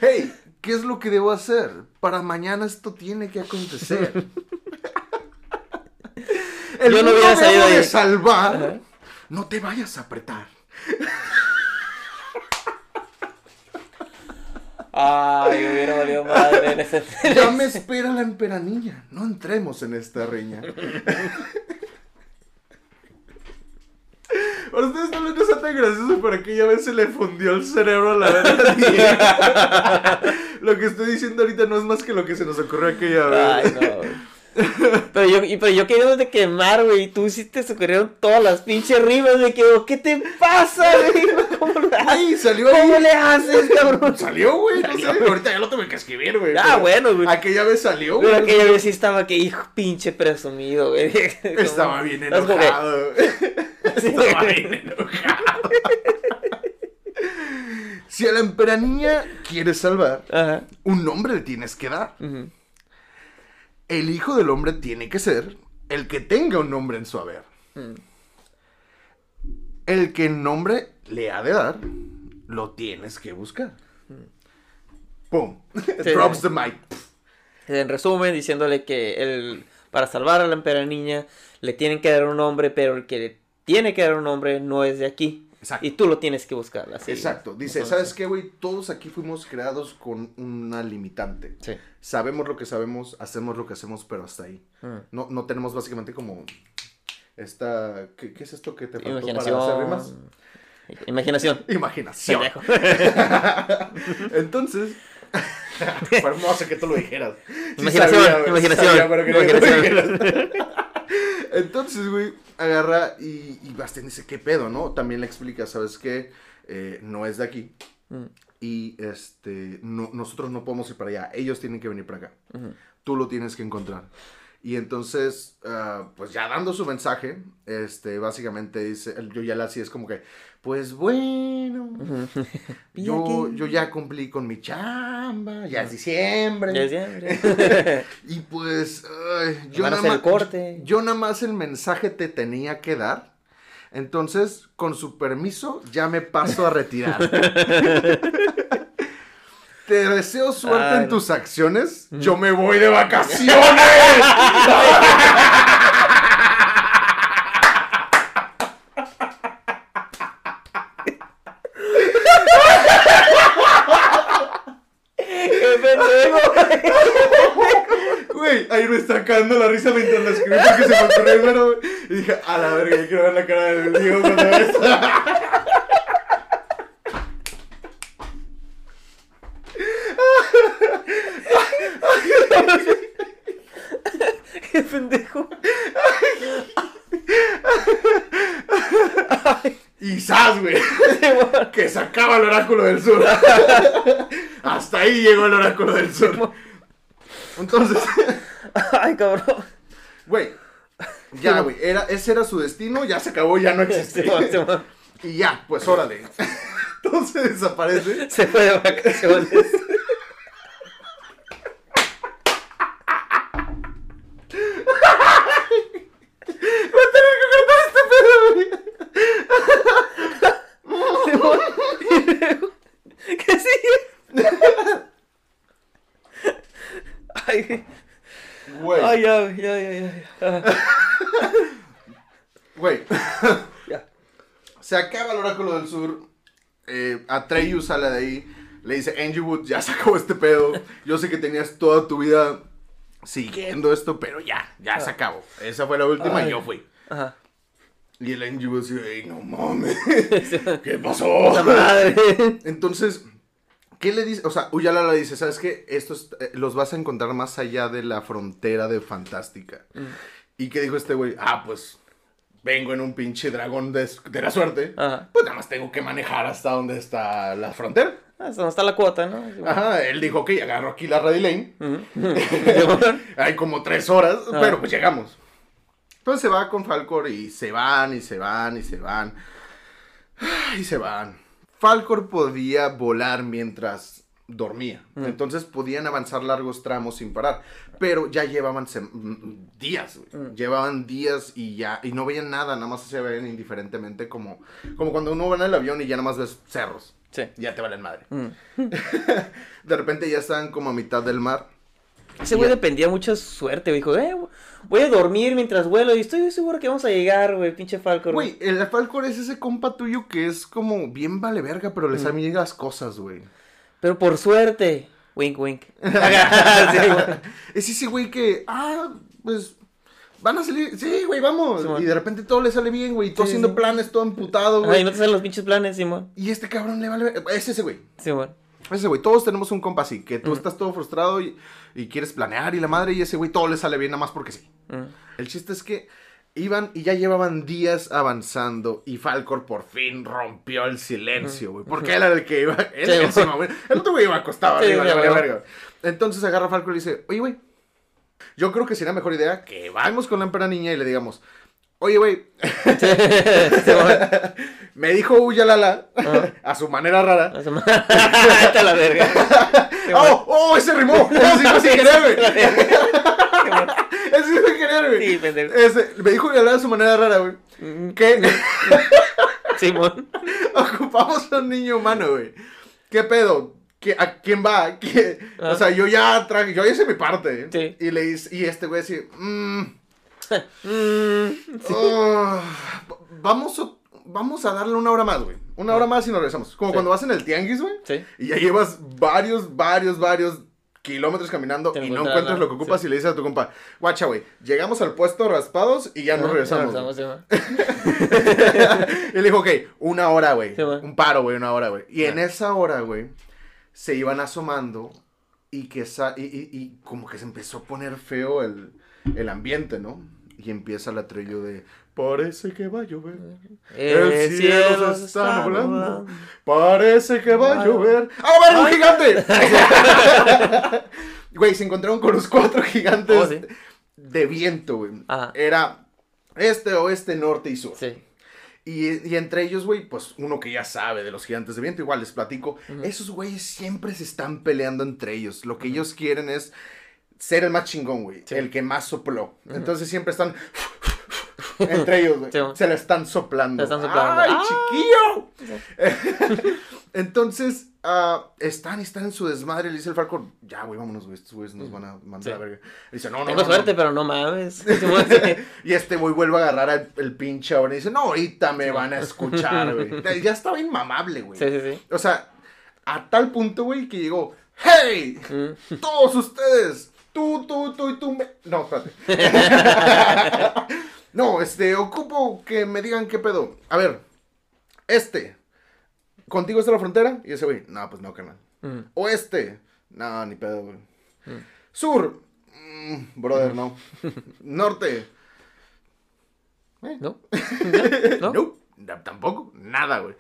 Hey, ¿qué es lo que debo hacer? Para mañana esto tiene que acontecer. El Yo no hubiera salido de salvar. Ajá. No te vayas a apretar. Ay, hubiera valido madre en ese. Ya me espera la emperanilla. No entremos en esta riña. Para ustedes no les está tan gracioso, pero aquella vez se le fundió el cerebro a la verdad. lo que estoy diciendo ahorita no es más que lo que se nos ocurrió aquella vez. Ay, no. Pero yo, pero yo quería de quemar, güey. Y tú sí te ocurrieron todas las pinches rimas. Me quedo, ¿qué te pasa, güey? Ay, salió ahí. ¿Cómo le haces, cabrón? Salió, güey. No sé. Ahorita ya lo tuve que escribir, güey. Ah, pero bueno, güey. Aquella vez salió, Pero güey. aquella vez sí estaba que hijo pinche presumido, güey. Estaba bien Es como que- enojado. Estaba güey. bien enojado. Si a la emperaniña quieres salvar, Ajá. un nombre le tienes que dar. El hijo del hombre tiene que ser el que tenga un nombre en su haber. Mm. El que el nombre le ha de dar, lo tienes que buscar. ¡Pum! Drops the mic. En resumen, diciéndole que el, para salvar a la empera niña le tienen que dar un nombre, pero el que le tiene que dar un nombre no es de aquí. Exacto. Y tú lo tienes que buscar. Así. Exacto. Dice, Entonces, ¿sabes qué, güey? Todos aquí fuimos creados con una limitante. Sí. Sabemos lo que sabemos, hacemos lo que hacemos, pero hasta ahí. Mm. No, no tenemos básicamente como esta... ¿Qué, qué es esto que te faltó para hacer Imaginación. rimas? Imaginación. Imaginación. Entonces... Fue hermoso que tú lo dijeras. Sí Imaginación, sabía, imaginación, sabía, pero lo imaginación. dijeras. Entonces, güey, agarra y, y Bastian dice, ¿qué pedo, no? También le explica, ¿sabes qué? Eh, no es de aquí. Mm. Y este, no, nosotros no podemos ir para allá. Ellos tienen que venir para acá. Tú lo tienes que encontrar. Y entonces, ah, pues ya dando su mensaje, este, básicamente dice, el- yo ya la así es como que, pues bueno, yo, yo ya cumplí con mi chamba, ya es diciembre. Ya es siempre. Y pues, ay, yo, nada más, corte. yo nada más el mensaje te tenía que dar. Entonces, con su permiso, ya me paso a retirar. te deseo suerte Ay, en no. tus acciones. Yo me voy de vacaciones. Güey, ahí me está cagando la risa mientras la escribí porque se me ocurrió el. Y dije, a la verga, ya quiero ver la cara del Diego cuando ve esto. ¡Qué pendejo! Y ¡zas, güey! Que se acaba el oráculo del sur. Hasta ahí llegó el oráculo del sur. Entonces, Ay, cabrón. güey, ya, güey, era, ese era su destino, ya se acabó, ya no Simón. y ya, pues órale. Entonces desaparece. Se fue de vacaciones. ¿Qué sigue? Ay, Güey, ay, ya, ya, ya, ya. güey. Ya. Se acaba el oráculo del sur. Eh, Atreyu sale de ahí. Le dice, Angie Wood, ya se acabó este pedo. Yo sé que tenías toda tu vida siguiendo esto, pero ya, ya se acabó. Esa fue la última y yo fui. Ajá. Y el Angie Wood dice, "Ey, no mames, ¿qué pasó? madre. Entonces, ¿qué le dice? O sea, Uyala le dice, ¿sabes qué? Estos eh, los vas a encontrar más allá de la frontera de Fantástica. ¿Y qué dijo este güey? Ah, pues vengo en un pinche dragón de, de la suerte. Ajá. Pues nada más tengo que manejar hasta donde está la frontera. Ah, Hasta donde está la cuota, ¿no? Ajá, él dijo, ok, agarro aquí la Ready Lane. Hay como tres horas, Ah. pero pues llegamos. Entonces se va con Falcor y se van y se van y se van. Y se van. Falcor podía volar mientras dormía. Mm. Entonces podían avanzar largos tramos sin parar. Pero ya llevaban mm, días, güey. Mm. Llevaban días y ya, y no veían nada, nada más se veían indiferentemente como, como cuando uno va en el avión y ya nada más ves cerros. Sí. Ya te valen madre. Mm. De repente ya estaban como a mitad del mar. Ese güey dependía su suerte, güey. Dijo, eh, voy a dormir mientras vuelo y estoy seguro que vamos a llegar, güey, pinche Falcor. Güey, el Falcor es ese compa tuyo que es como bien vale verga, pero le sabe las cosas, güey. Pero por suerte. Wink, wink. Sí. Es ese güey que, ah, pues, van a salir, sí, güey, vamos. Simón. y de repente todo le sale bien, güey, todo Sí, haciendo sí. planes, todo amputado, Ay, güey. no te salen los pinches planes, Simón. Y este cabrón le vale verga. Es ese güey. Simón. Ese güey, todos tenemos un compa así, que tú estás todo frustrado y, y quieres planear y la madre, y ese güey todo le sale bien nada más porque sí. Mm. El chiste es que iban y ya llevaban días avanzando y Falcor por fin rompió el silencio, güey. Porque él era el que iba, él Sí, encima, güey. El otro güey iba acostado Sí, arriba, sí, verga. Entonces agarra a Falcor y dice, oye, güey, yo creo que sería mejor idea que vayamos con la empera niña y le digamos, oye, güey, me dijo Uyalala Ajá. a su manera rara. A la verga. ¡Oh, oh, ese rimó! Ese sí fue sin querer, güey. Ese sí fue sin querer, güey. Sí, pendejo. Ese, me dijo Uyalala a su manera rara, güey. Mm. Que Simón. ocupamos a un niño humano, güey. ¿Qué pedo? ¿Qué- ¿A quién va? ¿Qué? O Ah. sea, yo ya traje, yo ya hice mi parte. Sí. Y le hice- y este güey así, mmm, Mm. oh, vamos, a, vamos a darle una hora más, güey. Una hora más y nos regresamos. Como Ah. Sí. cuando vas en el tianguis, güey. Sí. Y ya llevas varios, varios, varios kilómetros caminando y no encuentras lo que ocupas sí. y le dices a tu compa, guacha, güey, llegamos al puesto raspados y ya nos Ah, regresamos. ya güey". Simón. y le dijo, ok, una hora, güey. Sí, un paro, güey, una hora, güey. Y en esa hora, güey, se iban asomando y que sa- y, y- y como que se empezó a poner feo el, el ambiente, ¿no? Y empieza la trillo de, parece que va a llover. El cielo se está nublando. Parece que va a llover. ¡Ah, va un gigante! Güey, se encontraron con los cuatro gigantes Oh, sí. de viento, güey. Ajá. Era este, oeste, norte y sur. Sí. Y, y entre ellos, güey, pues uno que ya sabe de los gigantes de viento, igual les platico, esos güeyes siempre se están peleando entre ellos. Lo que ellos quieren es ser el más chingón, güey, Sí. el que más sopló. Entonces siempre están entre ellos, güey. Sí. Se la están soplando. Se la están soplando. ¡Ay, ¡Ah! chiquillo! Entonces, ah, están están en su desmadre. Le dice el Falcon, ya, güey, vámonos, güey, estos güeyes nos van a mandar Sí. a la verga. Le dice, no, no, Tengo no, no". suerte, pero no mames. Y este güey vuelve a agarrar el, el pinche ahora y dice, no, ahorita me van a escuchar, güey. Ya estaba inmamable, güey. Sí, sí, sí. O sea, a tal punto, güey, que llegó, ¡Hey! Todos ustedes, tú, tú, tú y tú, me... No, espérate. no, este, ocupo que me digan qué pedo. A ver, este, ¿contigo está la frontera? Y ese güey, no, pues no, carnal. Mm. Oeste, no, ni pedo, güey. Mm. Sur, mm, brother, no. Norte, eh, ¿No? ¿No? no, tampoco, nada, güey.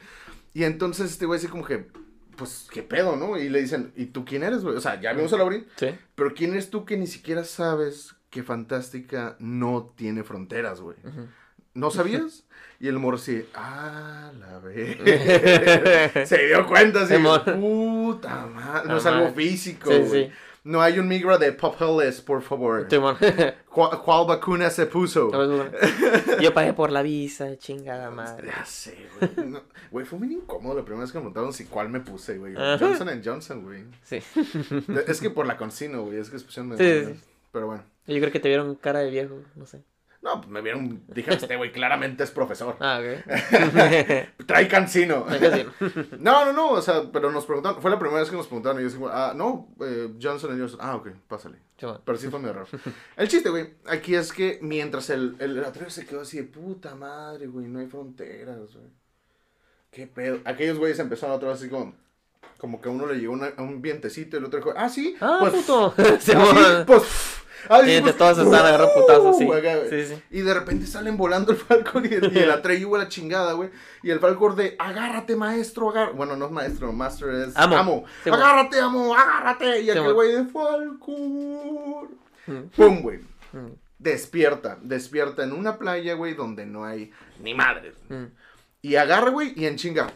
Y entonces este güey así como que, pues, ¿qué pedo, no? Y le dicen, ¿y tú quién eres, güey? O sea, ya vimos a Laurín, Sí. pero ¿quién eres tú que ni siquiera sabes que Fantástica no tiene fronteras, güey? ¿No sabías? Y el morro así, ah, la vez. Se dio cuenta así, puta madre, no es algo físico, Sí, güey. sí. No hay un migra de papeles, por favor. ¿Cuál, cuál vacuna se puso? Yo pagué por la visa, chingada madre. Ya sé, güey. No, Güey, fue muy incómodo la primera vez que me preguntaron si cuál me puse, güey. Ajá. Johnson Johnson, güey. Sí. Es que por la concino, güey. Es que pusieron sí, sí. Pero bueno. Yo creo que te vieron cara de viejo, no sé. No, pues me vieron. Dije, este güey claramente es profesor. Ah, ok. Trae sí. No, no, no. O sea, pero nos preguntaron. Fue la primera vez que nos preguntaron. Y yo dije, ah, no, eh, Johnson Johnson. Ah, ok, pásale. Simón. Pero sí fue medio raro. El chiste, güey, aquí es que mientras el, el atrevo se quedó así de puta madre, güey, no hay fronteras, güey. ¿Qué pedo? Aquellos güeyes empezaron otra vez así como, como que a uno le llegó una- un vientecito y el otro dijo, ah, sí, Ah, pues, puto. Simón. sí, pues, entre pues, todos se están agarrando putazos, sí. Y de repente salen volando el Falcon y el, y el Atreyu a la chingada, güey. Y el Falcon de, agárrate, maestro, agárrate. Bueno, no es maestro, master es Amo. amo. Sí, agárrate, amo, agárrate. Y aquel güey. de Falcon. Mm, Pum, güey. mm, Despierta, despierta en una playa, güey, donde no hay ni madre. mm. Y agarra, güey, y en chinga.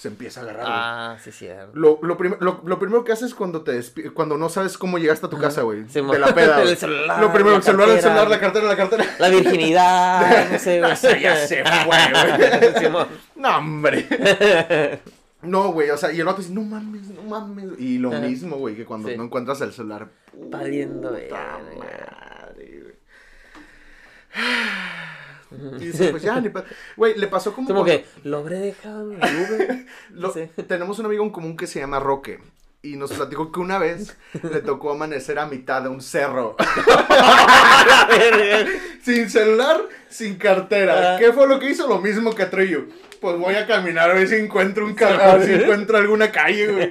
Se empieza a agarrar. güey. Ah, sí, cierto. Lo, lo, prim- lo, lo primero que haces cuando te cuando no sabes cómo llegaste a tu casa, güey. Sí, de mo- la peda. El güey. celular, Lo primero, el celular, el celular, la cartera, la cartera. La virginidad, no sé, güey. O sea, ya se fue, güey. No, hombre. No, güey, o sea, y el vato dice, no mames, no mames. Y lo Ajá. mismo, güey, que cuando Sí. no encuentras el celular. Valiendo, verga. madre, güey. Y dice, pues ya, ni Güey, le pasó como. Como que lo habré dejado en el Uber. Lo- Sí. Tenemos un amigo en común que se llama Roque. Y nos platicó que una vez le tocó amanecer a mitad de un cerro. sin celular, sin cartera. Ah. ¿Qué fue lo que hizo? Lo mismo que Trillo. Pues voy a caminar a ver si encuentro un ca- a ver si encuentro alguna calle, güey.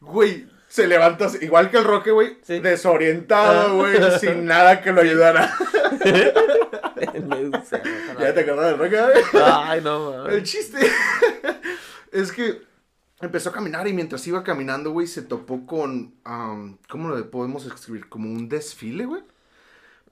Güey, se levanta así, igual que el Roque, güey. Sí. Desorientado, Ah. güey. sin nada que lo ayudara. ¿Ya te acordás del Roque, güey? Ay, no, El mames. chiste es que empezó a caminar y mientras iba caminando, güey, se topó con, ¿cómo lo podemos escribir? Como un desfile, güey.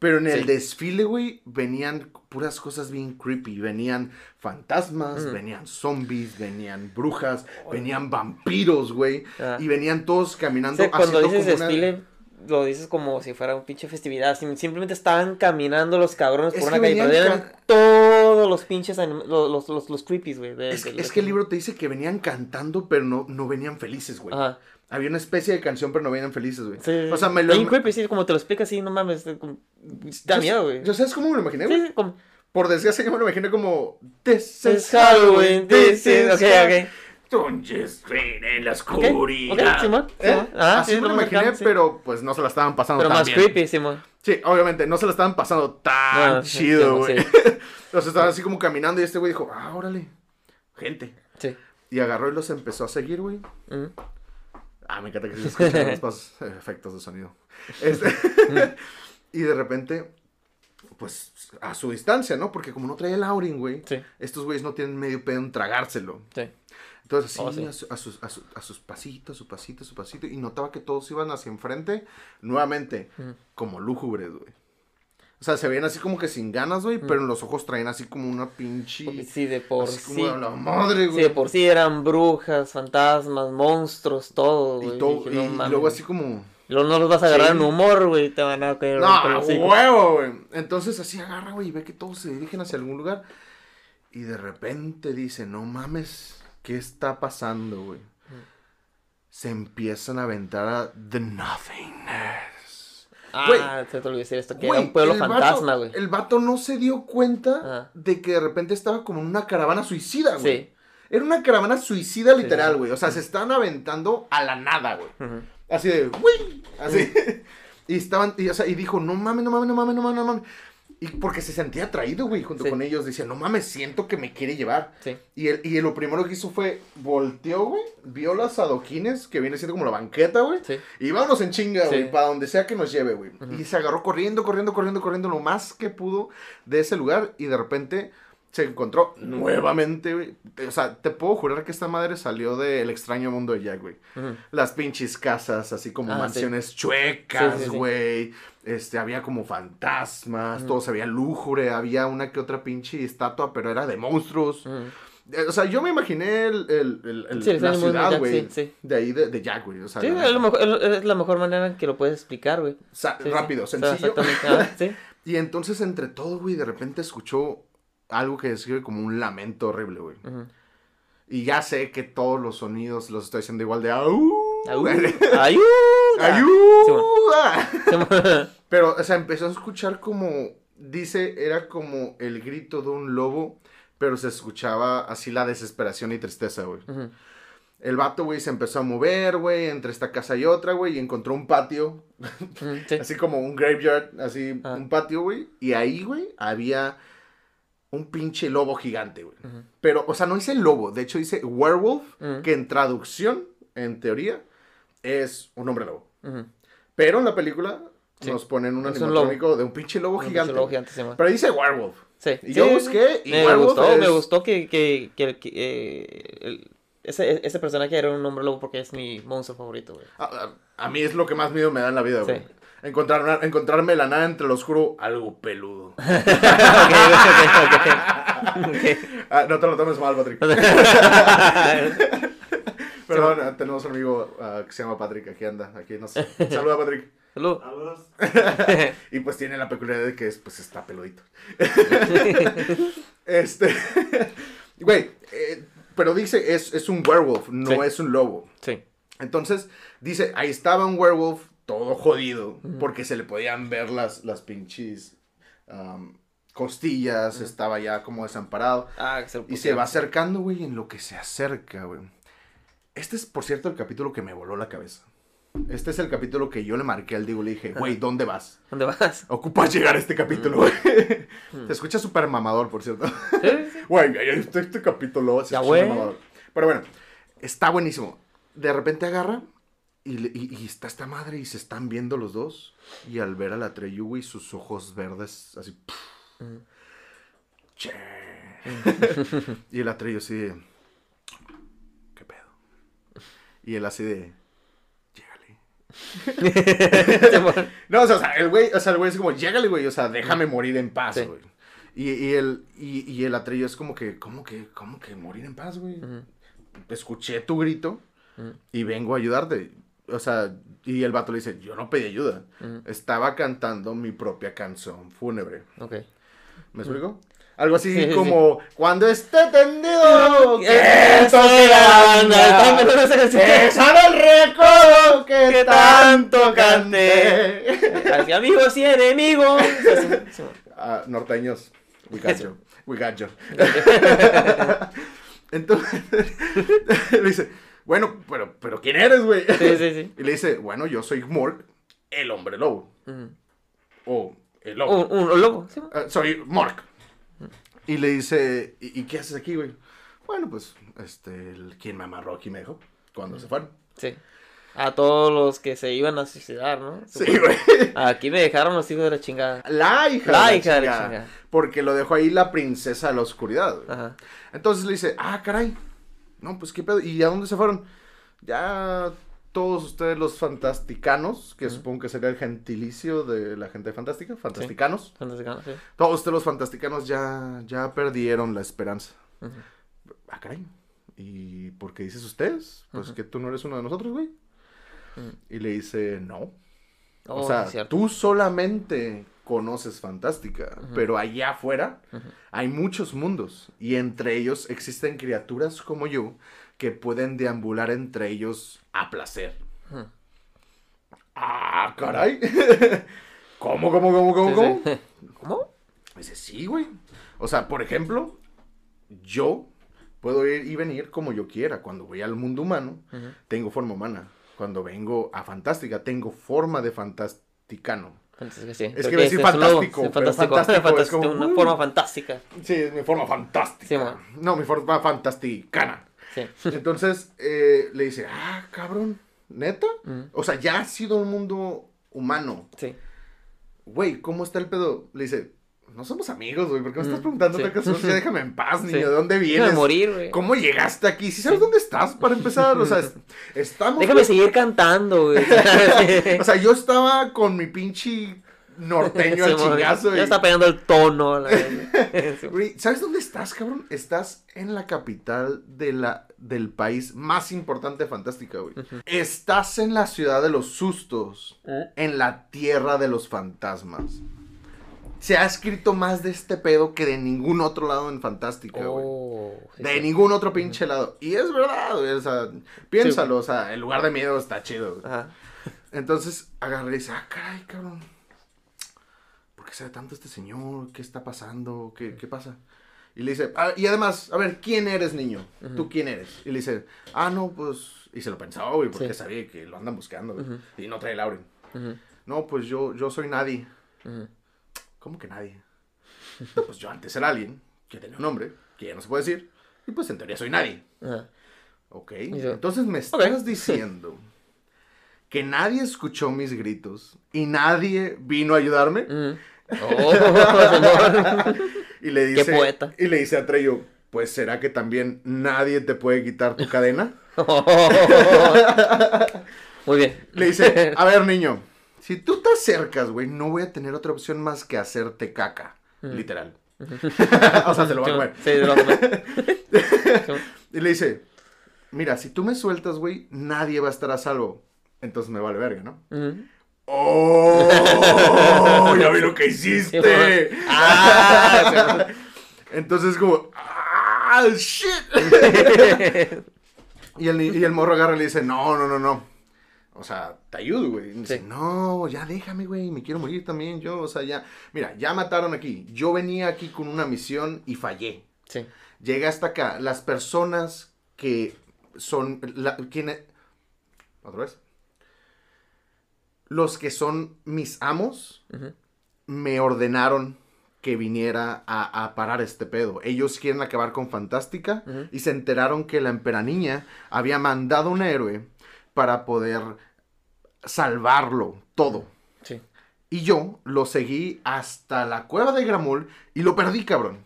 Pero en el Sí. desfile, güey, venían puras cosas bien creepy. Venían fantasmas, Mm. venían zombies, venían brujas, venían vampiros, güey. Ah. Y venían todos caminando. Sí, cuando haciendo dices como una- desfile, lo dices como si fuera un pinche festividad. sim- Simplemente estaban caminando los cabrones Es por una calle, venían todos los pinches los, los, los, los creepies, güey. de- Es, es que el libro te dice que venían cantando, pero no, no venían felices, güey. Ajá. Había una especie de canción, pero no venían felices, güey. Sí, O sea, me lo... Bien creepy, sí, como te lo explica así, no mames. como- Da Yo- miedo, güey. ¿Yo sabes cómo me lo imaginé, Sí, güey? sí, como. Por desgracia, yo me lo imaginé como... This is Halloween, this is ok, ok. Don't just en la oscuridad. ok, Simón, ¿Eh? Simón. Ah, Así sí, me lo imaginé, sí. pero pues no se la estaban pasando Pero tan más bien. creepy, Simón. Sí, obviamente, no se la estaban pasando tan No, chido, güey. sí. Entonces estaban así como caminando y este güey dijo, ah, órale, gente. Sí. Y agarró y los empezó a seguir, güey. Mm. Ah, me encanta que se escuchen los pasos, efectos de sonido. Este, y de repente, pues, a su distancia, ¿no? Porque como no traía el Aurin, güey, Sí, estos güeyes no tienen medio pedo en tragárselo. sí. Entonces, sí, Oh, sí. A, su- a sus, a, su- a sus pasitos, su pasito, su pasito. Y notaba que todos iban hacia enfrente, nuevamente, como lúgubres, güey. O sea, se veían así como que sin ganas, güey, pero en los ojos traían así como una pinche... Sí, de por así sí. como la madre, Sí, güey. de por sí eran brujas, fantasmas, monstruos, todo, güey. y, todo, y, no y mames. luego así como... Luego no los vas a agarrar Sí. en humor, güey. Te van a caer No, huevo, güey. Entonces así agarra, güey, y ve que todos se dirigen hacia algún lugar. Y de repente dice, no mames, ¿qué está pasando, güey? Se empiezan a aventar a The Nothingness. Güey. Ah, se te olvidó decir esto, que Güey, era un pueblo fantasma, güey. El vato no se dio cuenta Ah. de que de repente estaba como en una caravana suicida, güey. Sí. Era una caravana suicida literal, sí. güey. O sea, se estaban aventando a la nada, güey. Así de, ¡uy! Así. y estaban, y, o sea, y dijo, no mames, no mames, no mames, no mames, no mames. Y porque se sentía atraído, güey, junto Sí. con ellos. Decía, no mames, siento que me quiere llevar. Sí. Y, él, y lo primero que hizo fue, volteó, güey, vio las adoquines, que viene siendo como la banqueta, güey. Sí. Y vámonos en chinga, güey, para donde sea que nos lleve, güey. Y se agarró corriendo, corriendo, corriendo, corriendo lo más que pudo de ese lugar. Y de repente se encontró nuevamente, güey. O sea, te puedo jurar que esta madre salió del extraño mundo de Jack, güey. Las pinches casas, así como Ah, mansiones Sí, chuecas, sí, sí. Este, había como fantasmas, Ujú. todo se veía lúgubre, había una que otra pinche estatua, pero era de monstruos. Ujú. Eh, O sea, yo me imaginé el, el- el- Sí, la ciudad, güey. sí, sí. De ahí, de, de Jack, güey. O sea, Sí, es, mejor, la mejor manera en que lo puedes explicar, güey. Rápido, O sea, sencillo. Ah, y entonces, entre todo, güey, de repente escuchó algo que describe como un lamento horrible, güey. Y ya sé que todos los sonidos los estoy haciendo igual de ¡Au! Au. ¡Ayuda! ¡Ayuda! Sí, bueno. Pero, o sea, empezó a escuchar como, dice, era como el grito de un lobo, pero se escuchaba así la desesperación y tristeza, güey. El vato, güey, se empezó a mover, güey, entre esta casa y otra, güey, y encontró un patio, sí. así como un graveyard, así, Ah. un patio, güey, y ahí, güey, había un pinche lobo gigante, güey. Pero, o sea, no dice lobo, de hecho dice werewolf, que en traducción, en teoría, es un hombre lobo. Pero en la película Sí. nos ponen un animatrónico de un pinche lobo Un gigante. lobo gigante, sí. Pero dice werewolf. Sí. Y yo busqué y me werewolf gustó, me gustó que, que, que, que, eh, el- ese, ese personaje era un hombre lobo porque es mi monstruo favorito, güey. A, a- a mí es lo que más miedo me da en la vida, güey. Encontrar, encontrarme la nada entre lo oscuro, algo peludo. Ok, ok, ok, ok. Ah, no te lo tomes mal, Patrick. Perdón, tenemos un amigo ah, que se llama Patrick, aquí anda, aquí nos saluda Patrick. Salud. Saludos. y pues tiene la peculiaridad de que es, pues está peludito. este, güey, eh, pero dice, es, es un werewolf, no Sí. es un lobo. Sí. Entonces, dice, ahí estaba un werewolf todo jodido, porque se le podían ver las, las pinches costillas, estaba ya como desamparado. Ah, se Y se va acercando, güey, en lo que se acerca, güey. Este es, por cierto, el capítulo que me voló la cabeza. Este es el capítulo que yo le marqué al Diego, le dije, güey, ¿dónde vas? ¿Dónde vas? Ocupas llegar a este capítulo, güey. Se escucha súper mamador, por cierto. Güey, este, este capítulo se Ya, escucha mamador. Pero bueno, está buenísimo. De repente agarra y, le- y- y está esta madre y se están viendo los dos. Y al ver a la Treyu, güey, sus ojos verdes, así. Mm. Che. y el Atreyu así. Y él así de. Llégale. No, o sea, el güey, o sea, el güey es como, llégale, güey, o sea, déjame morir en paz, Sí. güey. Y, y el, y, y el Atreyu es como que, ¿cómo que, cómo que morir en paz, güey? Escuché tu grito y vengo a ayudarte. O sea, y el vato le dice, yo no pedí ayuda. Estaba cantando mi propia canción fúnebre. Ok. ¿Me explico? Algo así Sí, sí, como, cuando esté tendido, que Eso esa sana el recodo que Que tanto canté. Hacia amigos y enemigos. Ah, norteños, we got you, we got you. Entonces, le dice, bueno, pero, pero ¿quién eres, güey? Sí, sí, sí. Y le dice, bueno, yo soy Mork, el hombre lobo. O el lobo. Un, un lobo. ¿sí? Ah, soy Mork. Y le dice, ¿y, y qué haces aquí, güey? Bueno, pues, este, el, quien me amarró aquí me dejó cuando se fueron. Sí. A todos los que se iban a suicidar, ¿no? Sí, güey. Aquí me dejaron los hijos de la chingada. La hija La de hija de la chingada. Porque lo dejó ahí la princesa de la oscuridad, güey. Ajá. Entonces le dice, ah, caray. No, pues qué pedo. ¿Y a dónde se fueron? Ya todos ustedes los fantasticanos, que supongo que sería el gentilicio de la gente fantástica, fantasticanos. Son mexicanos, sí. Todos ustedes los fantasticanos ya, ya perdieron la esperanza. Ujú. Ah, caray. ¿Y por qué dices ustedes? Pues que tú no eres uno de nosotros, güey. Ujú. Y le dice, no. Oh, o sea, sí, cierto. tú solamente conoces Fantástica, pero allá afuera hay muchos mundos y entre ellos existen criaturas como yo que pueden deambular entre ellos a placer. Ujú. Ah, caray. ¿Cómo, cómo, cómo, cómo, Sí, cómo? sí. ¿Cómo? Dice, sí, güey. O sea, por ejemplo, yo puedo ir y venir como yo quiera. Cuando voy al mundo humano, tengo forma humana. Cuando vengo a Fantástica, tengo forma de fantasticano. Fantástico, sí. Es Creo que decir es fantástico, pero fantástico. fantástico es fantástico, como, una uh. forma fantástica. Sí, es mi forma fantástica. Sí, no, mi forma fantasticana. Sí. Entonces eh, le dice, ah, cabrón, ¿neta? O sea, ya ha sido un mundo humano. Sí. Güey, ¿cómo está el pedo? Le dice, no somos amigos, güey, ¿por qué me estás Mm, preguntando sí. Ya déjame en paz, niño, Sí. ¿de dónde Déjame vienes? morir, güey. ¿Cómo llegaste aquí? ¿Sí sabes dónde estás para empezar? O sea, es- estamos... Déjame seguir cantando, güey. O sea, yo estaba con mi pinche norteño al chingazo. Ya está pegando el tono. la ¿sabes dónde estás, cabrón? Estás en la capital de la, del país más importante de Fantástica, güey. Estás en la ciudad de los sustos, en la tierra de los fantasmas. Se ha escrito más de este pedo que de ningún otro lado en Fantástica, güey. Oh, sí, de sí. ningún otro pinche lado. Y es verdad, güey. O sea, piénsalo, o sea, el lugar de miedo está chido, güey. Ajá. Entonces agarré y dice, ah, caray, cabrón. ¿Por qué sabe tanto este señor? ¿Qué está pasando? ¿Qué, qué pasa? Y le dice, "Ah, y además, a ver, ¿quién eres, niño? ¿Tú quién eres? Y le dice, ah, no, pues. Y se lo pensaba, güey, porque Sí. sabía que lo andan buscando, güey. Ujú. Y no trae Lauren. Ujú, No, pues yo, yo soy nadie. ¿Cómo que nadie? "No, pues yo antes era alguien que tenía un nombre, que ya no se puede decir. Y pues en teoría soy nadie. Ok. yo- Entonces me estás diciendo que nadie escuchó mis gritos y nadie vino a ayudarme. Oh. Y le dice, Qué poeta. Y le dice a Treyo, pues será que también nadie te puede quitar tu cadena. Muy bien. Le dice, a ver niño, si tú te acercas, güey, no voy a tener otra opción más que hacerte caca. Mm. Literal. o sea, se lo va a comer. Sí, se lo va a comer. Y le dice, mira, si tú me sueltas, güey, nadie va a estar a salvo. Entonces me vale verga, ¿no? ¡Oh! Ya vi lo que hiciste. Ah, Entonces como, ¡ah, shit! y, el, y el morro agarra y le dice, no, no, no, no. O sea, te ayudo, güey. Y dice, Sí. no, ya déjame, güey, me quiero morir también yo. O sea, ya, mira, ya mataron aquí. Yo venía aquí con una misión y fallé. Sí. Llegué hasta acá. Las personas que son, la, quienes, otra vez. Los que son mis amos me ordenaron que viniera a, a parar este pedo. Ellos quieren acabar con Fantástica y se enteraron que la emperaniña había mandado un héroe para poder salvarlo todo. Sí. Y yo lo seguí hasta la cueva de Gramul y lo perdí, cabrón.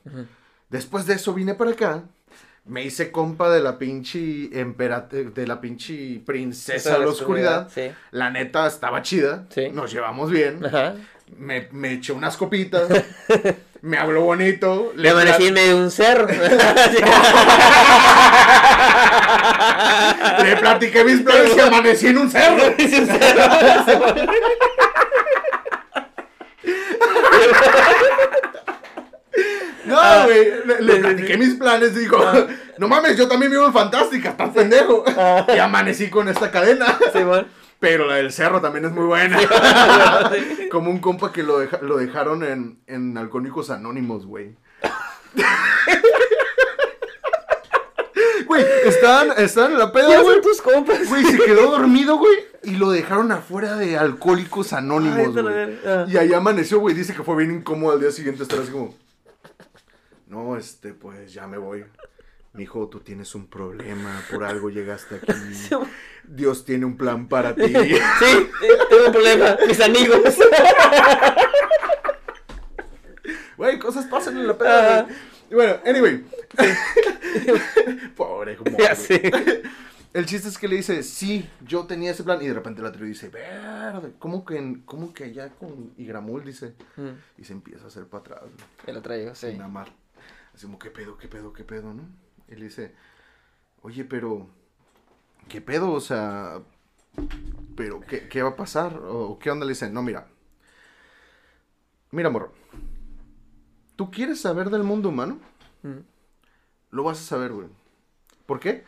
Después de eso vine para acá. Me hice compa de la pinche empera- de la pinche princesa de la oscuridad. Sí. La neta estaba chida. Sí. Nos llevamos bien. Ajá. Me, me eché unas copitas. me habló bonito. Le amanecí en medio de un cerro. Le platiqué mis planes y amanecí en un cerro. No, güey. Le, le sí, platiqué sí. mis planes y digo, no mames, yo también vivo en Fantástica, estás pendejo. Y amanecí con esta cadena. Simón. Pero la del cerro también es muy buena. Como un compa que lo, deja- lo dejaron en, en Alcohólicos Anónimos, güey. Güey, estaban, estaban en la peda, ¿Quiénes güey. tus compas? Güey, se quedó dormido, güey. Y lo dejaron afuera de Alcohólicos Anónimos, güey. Y ahí amaneció, güey. Dice que fue bien incómodo al día siguiente estar así como. No, este, pues ya me voy. Mijo, tú tienes un problema. Por algo llegaste aquí. Dios tiene un plan para ti. Sí, eh, tengo un problema. Mis amigos. Güey, cosas pasan en la peda. Y Bueno, anyway. Pobre, como. Ya sé. El chiste es que le dice, sí, yo tenía ese plan. Y de repente la trío dice, verde, ¿cómo que, cómo que allá con Igramul? Dice. Mm, Y se empieza a hacer para atrás. güey. Ya lo traigo, sí. Sin amar. Así como, ¿qué pedo, qué pedo, qué pedo, no? Y le dice, oye, pero, ¿qué pedo? O sea, ¿pero qué, qué va a pasar? ¿O qué onda? Le dice, no, mira. Mira, morro. ¿Tú quieres saber del mundo humano? Mm, Lo vas a saber, güey. ¿Por qué?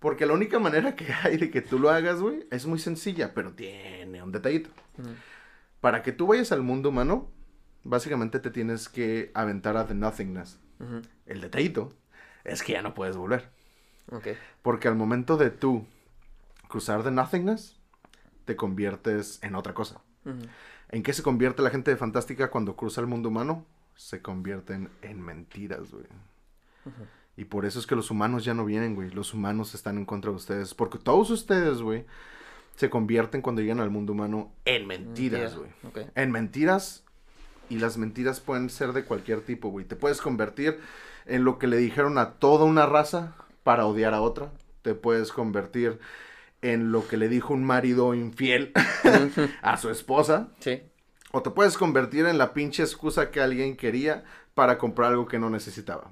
Porque la única manera que hay de que tú lo hagas, güey, es muy sencilla, pero tiene un detallito. mm. Para que tú vayas al mundo humano, básicamente te tienes que aventar a The Nothingness. El detallito es que ya no puedes volver. Porque al momento de tú cruzar The Nothingness, te conviertes en otra cosa. ¿En qué se convierte la gente de Fantástica cuando cruza el mundo humano? Se convierten en mentiras, güey. Y por eso es que los humanos ya no vienen, güey. Los humanos están en contra de ustedes. Porque todos ustedes, güey, se convierten cuando llegan al mundo humano en mentiras, güey. En mentiras. Y las mentiras pueden ser de cualquier tipo, güey. Te puedes convertir en lo que le dijeron a toda una raza para odiar a otra. Te puedes convertir en lo que le dijo un marido infiel a su esposa. Sí. O te puedes convertir en la pinche excusa que alguien quería para comprar algo que no necesitaba.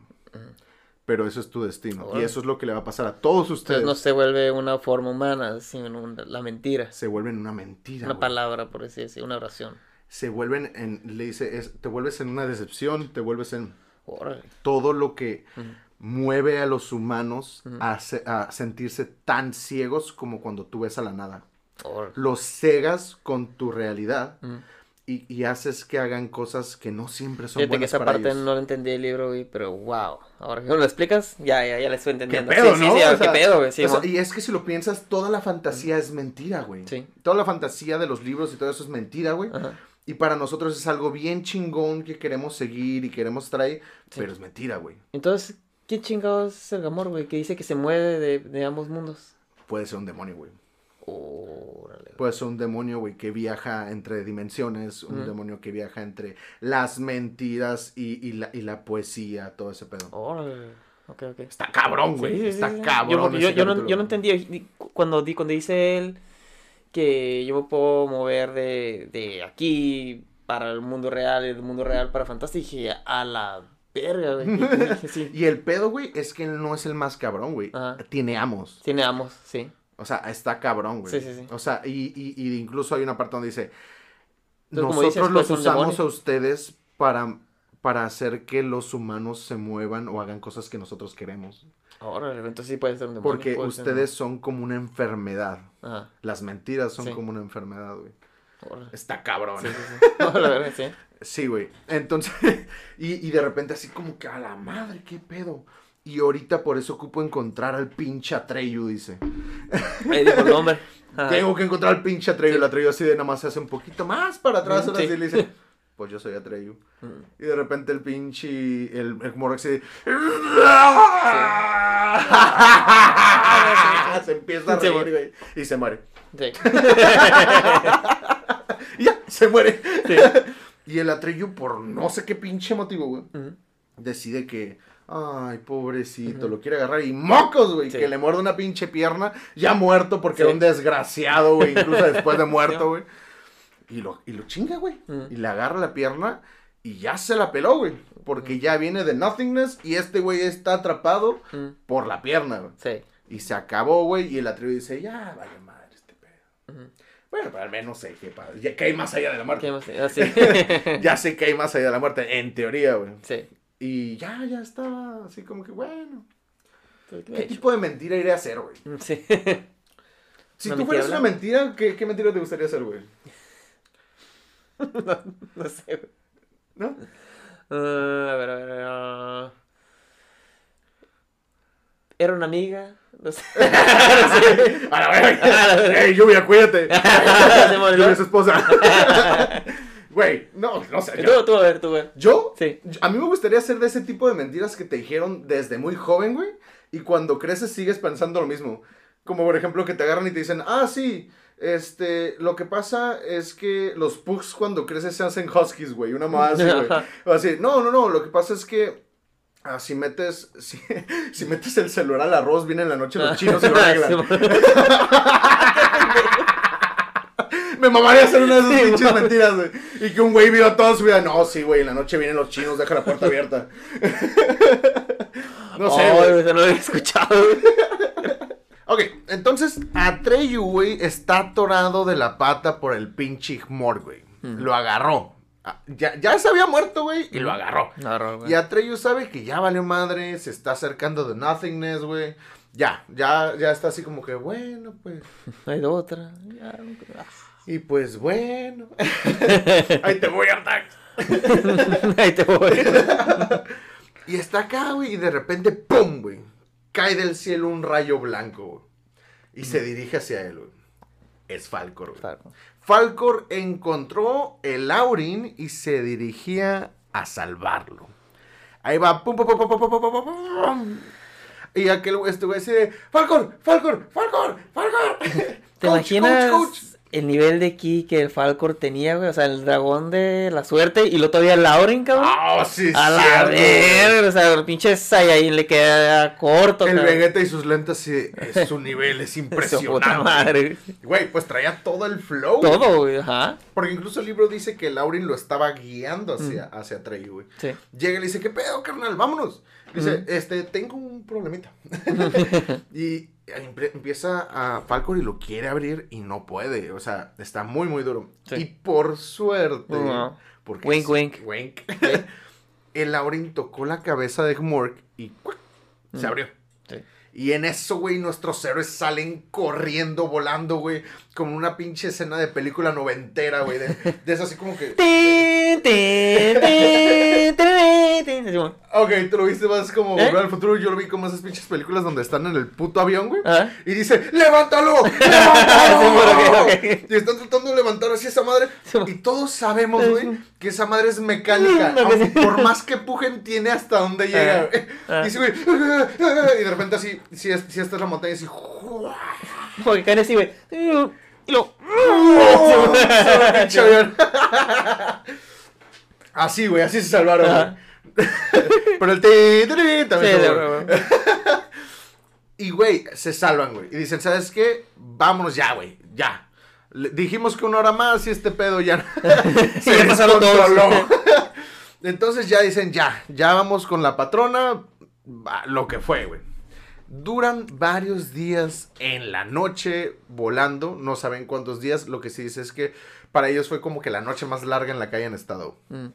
Pero eso es tu destino. Y eso es lo que le va a pasar a todos ustedes. Entonces no se vuelve una forma humana, sino una- la mentira. Se vuelven una mentira. Una güey. palabra, por así decirlo, una oración. Se vuelven en, le dice, es- te vuelves en una decepción, te vuelves en Órale. todo lo que Ujú. mueve a los humanos Ujú. a, se- a sentirse tan ciegos como cuando tú ves a la nada. Órale. Los cegas con tu realidad Ujú. y, y haces que hagan cosas que no siempre son Fíjate que buenas esa para parte ellos. no la entendí del libro, güey, pero wow. Ahora que lo explicas, ya, ya, ya la estoy ¿Qué entendiendo. pedo, sí, no? sí, sí, O qué sea, pedo, güey. Sí, o sea, y es que si lo piensas, toda la fantasía es mentira, güey. Sí. Toda la fantasía de los libros y todo eso es mentira, güey. Ajá. Y para nosotros es algo bien chingón que queremos seguir y queremos traer, pero es mentira, güey. Entonces, ¿qué chingados es el Gamor, güey? Que dice que se mueve de, de ambos mundos. Puede ser un demonio, güey. Órale. Puede ser un demonio, güey, que viaja entre dimensiones, un demonio que viaja entre las mentiras y, y la, y la poesía, todo ese pedo. Órale. Está cabrón, güey. Sí, sí, Está cabrón. Yo, yo, no, yo no entendía di- cuando, cuando dice él que yo me puedo mover de, de aquí para el mundo real y del mundo real para Fantastic. Dije, a la Verga, güey. Sí. Y el pedo, güey, es que él no es el más cabrón, güey. Ajá. Tiene amos. Tiene amos, sí. O sea, está cabrón, güey. Sí, sí, sí. O sea, y, y, y incluso hay una parte donde dice, Entonces, nosotros dices, los pues, usamos a ustedes para, para hacer que los humanos se muevan o hagan cosas que nosotros queremos. Órale, entonces sí puede ser un demonio. Porque ser ustedes son como una enfermedad. Ajá. Las mentiras son Sí. como una enfermedad, güey. Está cabrón. Sí, güey. Entonces, y, y de repente así como que a la madre, qué pedo. Y ahorita por eso ocupo encontrar al pinche Atreyu, dice. Ahí dijo el. Ajá. Tengo que encontrar al pinche Atreyu. El Atreyu así de nada más se hace un poquito más para atrás. Ahora sí le dice, pues yo soy Atreyu. Mm. Y de repente el pinche, el, el se... se empieza a reír, güey. Y se muere. Sí. Y ya, se muere. Y el Atreyu, por no sé qué pinche motivo, güey, Ujú. decide que, ay, pobrecito, lo quiere agarrar y mocos, güey, que le muerde una pinche pierna, ya muerto porque era un desgraciado, güey, incluso después de muerto, güey. Y lo, y lo chinga, güey. Y le agarra la pierna y ya se la peló, güey. Porque ya viene de nothingness y este güey está atrapado por la pierna, güey. Sí. Y se acabó, güey, y el Atreyu dice, ya, vaya madre este pedo. Bueno, pero al menos sé que, ya que hay más allá de la muerte. Ah, sí. Ya sé que hay más allá de la muerte, en teoría, güey. Sí. Y ya, ya estaba así como que, bueno. ¿Qué ¿Qué tipo de mentira iré a hacer, güey? Sí. Si ¿Una tú fueras una mentira, ¿qué, qué mentira te gustaría hacer, güey? No sé. güey. ¿No? Ah, a ver, a ver. ah. Era una amiga. No sé. No sé. A la verga. ¡Ey, Lluvia, cuídate! Lluvia es su esposa. Güey, no, no sé. Tú, tú, a ver, tú, güey. ¿Yo? Sí. A mí me gustaría hacer de ese tipo de mentiras que te dijeron desde muy joven, güey. Y cuando creces sigues pensando lo mismo. Como por ejemplo que te agarran y te dicen, ah, sí, este, lo que pasa es que los pugs cuando creces se hacen huskies, güey. Una más así, güey. Así, no, no, no, lo que pasa es que ah, si metes, si, si metes el celular al arroz, viene en la noche los chinos y lo arreglan. Me mamaría hacer una de esas Sí, pinches mentiras, güey. Y que un güey viva toda su vida. No, sí, güey, en la noche vienen los chinos, deja la puerta abierta. no sé, güey. eso no lo había escuchado. güey. Ok, entonces Atreyu, güey, está atorado de la pata por el pinche Mor, güey. Lo agarró. Ah, Ya, ya se había muerto, güey, y lo agarró. Agarró. Y Atreyu sabe que ya valió madre, se está acercando de Nothingness, güey. Ya, ya, ya está así como que, bueno, pues. No hay de otra. Ya, ah. Y pues bueno. Ahí te voy, Artax. Ahí te voy. Y está acá, güey, y de repente, ¡pum, güey! Cae del cielo un rayo blanco, güey. Y se dirige hacia él, güey. Es Falcor, güey. Claro. Falcor encontró el Aurin y se dirigía a salvarlo. Ahí va, pum, pum, pum, pum, pum, pum, pum, pum, pum, pum. Y aquel güey, este güey dice, Falcor, Falcor, Falcor, Falcor. ¿Te Coach, imaginas coach, coach. El nivel de ki que el Falcor tenía, güey? O sea, el dragón de la suerte y lo todavía Lauren, cabrón. Ah, sí, a la verga, o sea, el pinche Saiyajin le queda corto, El cabrón. Vegeta y sus lentes, sí, es- su nivel es impresionante. madre. Güey, pues traía todo el flow. Todo, güey, ajá. Porque incluso el libro dice que Laurin lo estaba guiando hacia, hacia Atreyu, güey. Sí. Llega y le dice, ¿qué pedo, carnal? Vámonos. Dice, este, tengo un problemita. y empieza a Falcor y lo quiere abrir y no puede. O sea, está muy, muy duro. Sí. Y por suerte, porque Wink, es- wink. wink, el Laurin tocó la cabeza de Gmork y ¡cuac! se Ujú. abrió. Sí. Y en eso, güey, nuestros héroes salen corriendo, volando, güey, como una pinche escena de película noventera, güey, de, de eso así como que... Ok, tú lo viste más como ¿Eh? Volver al Futuro, yo lo vi como esas pinches películas donde están en el puto avión, güey. Y dice, ¡levántalo! ¡Levántalo! Sí. Y están tratando de levantar así esa madre. Y todos sabemos, güey, que esa madre es mecánica. Aunque por más que pujen, tiene hasta dónde llega, güey. Y dice, güey, y de repente así, si, es- si esta es la montaña, así, Como que caen así, güey. Y lo. Así, güey, así se salvaron, güey. Pero el ti, Sí, también se. Y, güey, se salvan, güey. Y dicen, ¿sabes qué? Vámonos ya, güey, ya. Le- dijimos que una hora más y este pedo ya Sí, ya pasaron todos. Entonces ya dicen, ya, ya vamos con la patrona, lo que fue, güey. Duran varios días en la noche volando, no saben cuántos días, lo que sí dice es que para ellos fue como que la noche más larga en la que hayan estado. Mm.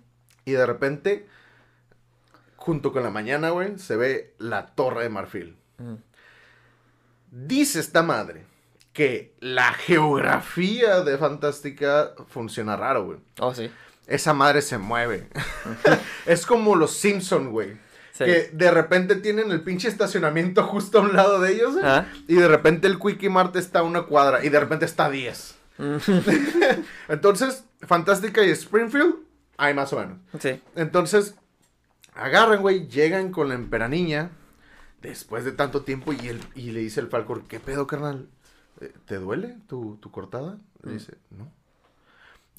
Y de repente, junto con la mañana, güey, se ve la torre de marfil. Mm. Dice esta madre que la geografía de Fantástica funciona raro, güey. Oh, sí. Esa madre se mueve. es como los Simpson, güey. Sí. Que de repente tienen el pinche estacionamiento justo a un lado de ellos. Ah. Y de repente el Quickie Mart está a una cuadra. Y de repente está a 10. Mm. Entonces, Fantástica y Springfield, hay más o menos. Sí. Entonces, agarran, güey, llegan con la emperaniña. Después de tanto tiempo. Y, el, y le dice el Falcor, ¿qué pedo, carnal? Eh, ¿Te duele tu, tu cortada? Le Mm. dice, no.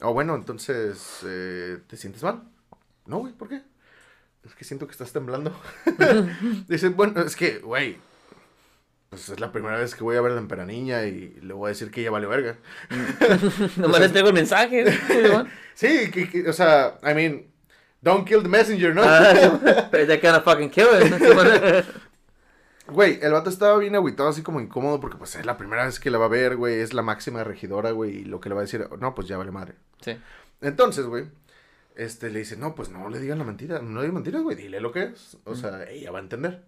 Ah, bueno, entonces, eh, ¿te sientes mal? No, güey, ¿por qué? Es que siento que estás temblando. Dice, bueno, es que, güey, pues es la primera vez que voy a ver a la emperaniña y le voy a decir que ella vale verga. Nomás les traigo el mensaje. Sí, que, que, o sea, I mean, don't kill the messenger, ¿no? Pero they're gonna fucking kill it. Güey, el vato estaba bien agüitado, así como incómodo, porque pues es la primera vez que la va a ver, güey, es la máxima regidora, güey, y lo que le va a decir, no, pues ya vale madre. Sí. Entonces, güey, este le dice, no, pues no le digan la mentira, no le digan mentiras, güey, dile lo que es. O sea, ella va a entender.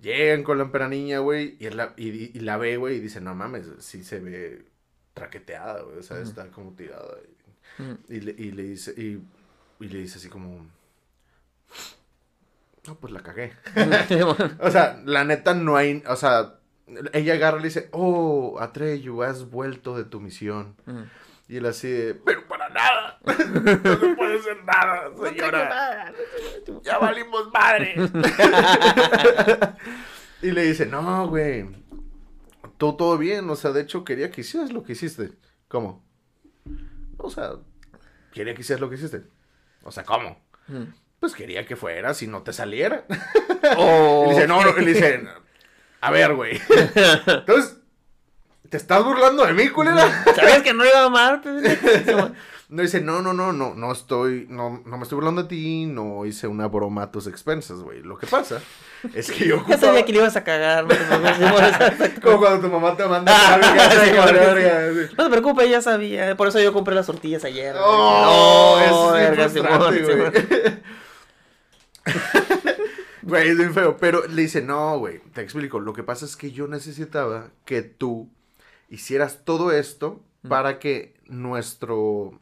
Llegan con la empera niña, güey, y, la, y, y la ve, güey, y dice, no mames, sí se ve traqueteada, güey, o sea, está como tirada. Y, Mm. y le, y le dice, y, y le dice así como, no, pues la cagué. O sea, la neta no hay, o sea, ella agarra y le dice, oh, Atreyu, has vuelto de tu misión. Mm. Y él así de, pero para nada, no se puede hacer nada, señora, ya valimos madre. y le dice, no, güey, todo, todo bien, o sea, de hecho quería que hicieras lo que hiciste. ¿Cómo? O sea, quería que hicieras lo que hiciste. O sea, ¿cómo? Mm. Pues quería que fueras y no te saliera. Oh, Y le dice, no, no, y le dice, a ver, güey. Entonces, ¿te estás burlando de mí, culera? ¿Sabías que no iba a amar? No dice, no, no, no, no, no estoy, no, no me estoy burlando de ti, no hice una broma a tus expensas, güey. Lo que pasa es que yo Ya sabía que le ibas a cagar. No. Como cuando tu mamá te manda Ah, sí. No te preocupes, ya sabía. Por eso yo compré las tortillas ayer. Oh, eso es verga. Güey, es bien feo. Pero le dice, no, güey, te explico. Lo que pasa es que yo necesitaba que tú hicieras todo esto Mm. para que nuestro,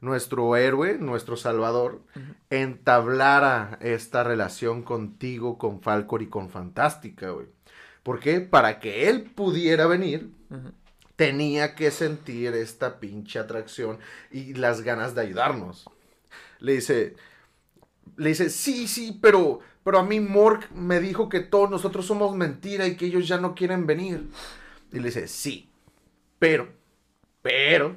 nuestro héroe, nuestro salvador, entablara esta relación contigo, con Falcor y con Fantástica, güey. ¿Por qué? Para que él pudiera venir, tenía que sentir esta pinche atracción y las ganas de ayudarnos. Le dice, le dice, sí, sí, pero, pero a mí Mork me dijo que todos nosotros somos mentira y que ellos ya no quieren venir. Y le dice, sí, pero, pero,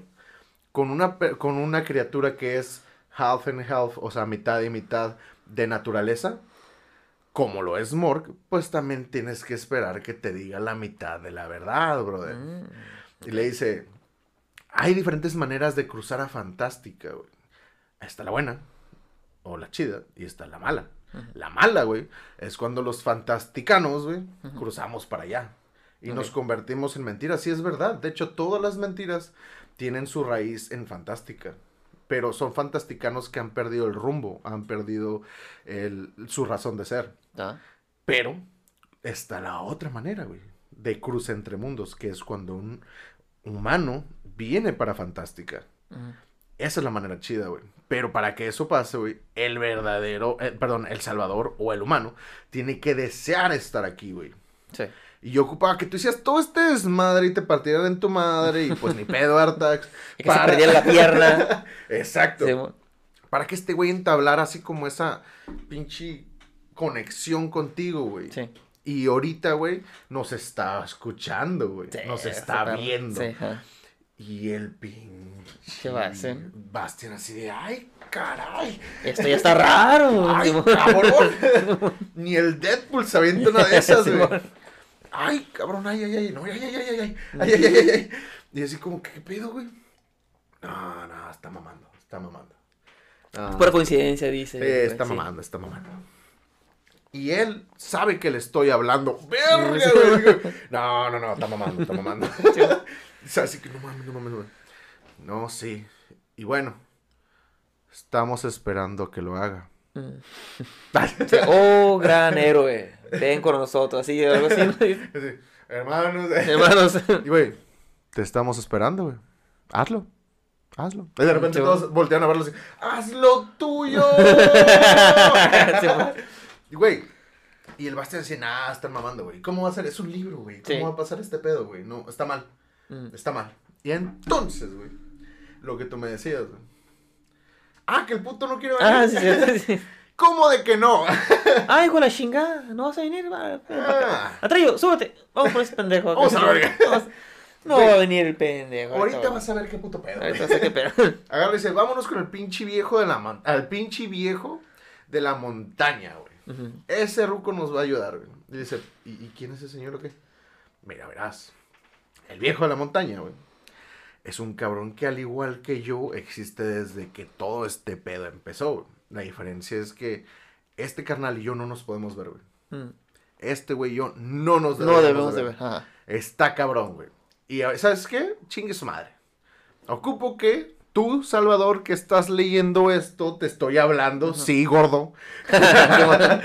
con una, con una criatura que es half and half, o sea, mitad y mitad de naturaleza, como lo es Mork, pues también tienes que esperar que te diga la mitad de la verdad, brother. Mm. Y le dice, hay diferentes maneras de cruzar a Fantástica, güey. Está la buena, o la chida, y está la mala. Ujú. La mala, güey, es cuando los fantasticanos, güey, cruzamos para allá. Y nos convertimos en mentiras. Sí, es verdad. De hecho, todas las mentiras tienen su raíz en Fantástica. Pero son fantasticanos que han perdido el rumbo, han perdido el- su razón de ser. Ah. Pero está la otra manera, güey, de cruce entre mundos, que es cuando un humano viene para Fantástica. Esa es la manera chida, güey. Pero para que eso pase, güey, el verdadero, eh, perdón, el Salvador o el humano tiene que desear estar aquí, güey. Sí. Y yo ocupaba que tú hicieras todo este desmadre y te partieran en tu madre y pues ni pedo, Artax. Y que se perdiera la pierna. Exacto. Para que este güey entablara así como esa pinche conexión contigo, güey. Sí. Y ahorita, güey, nos está escuchando, güey. Sí, nos está viendo. Sí, ajá. Y el pinche. ¿Qué va a hacer? Bastian así de, ay, caray. Esto ya está raro. Ay, Simón. cabrón. Ni el Deadpool se avienta una de esas, güey. Ay, cabrón, ay, ay, ay, no, ay, ay, ay, ay, ay, ay, ay, ay, ay, ay. Y así como, ¿qué pedo, güey? No, no, está mamando, está mamando. Es pura coincidencia, dice. Eh, está Sí. mamando, está mamando. Y él sabe que le estoy hablando. ¡Verga, güey! No, no, no, está mamando, está mamando. Sea, así que no mames, no mames, güey. No, sí. Y bueno, estamos esperando que lo haga. Mm. Sí, Oh, gran héroe. Ven con nosotros. Así, algo así. ¿no? Así, Hermanos. Hermanos. Y güey, te estamos esperando, güey. Hazlo. Hazlo. Y de repente Sí, todos voltean a verlo así. ¡Haz lo tuyo! Y güey. Y el Bastian decía, nah, están mamando, güey. ¿Cómo va a ser? Es un libro, güey. ¿Cómo va a pasar este pedo, güey? No, está mal. Mm. Está mal. Y entonces, güey, lo que tú me decías, güey. Ah, que el puto no quiere venir. Ah, sí, sí, sí. ¿Cómo de que no? Ay, con la chingada. No vas a venir. Va. Ah. Atreyo, súbete. Vamos por ese pendejo. Vamos a. Vamos. No va a venir el pendejo. Ahorita vas a ver qué puto pedo. Ahorita vas a qué pedo. Agarra y dice, vámonos con el pinche viejo de la al pinche viejo de la montaña, güey. Ese ruco nos va a ayudar, güey. Y dice, ¿y, y quién es ese señor o qué? Mira, verás. El viejo de la montaña, güey. Es un cabrón que al igual que yo existe desde que todo este pedo empezó. La diferencia es que este carnal y yo no nos podemos ver, güey. Mm. Este güey y yo no nos No debemos de ver. Ajá. Está cabrón, güey. Y ¿sabes qué? Chingue su madre. Ocupo que tú, Salvador, que estás leyendo esto, te estoy hablando, sí, gordo.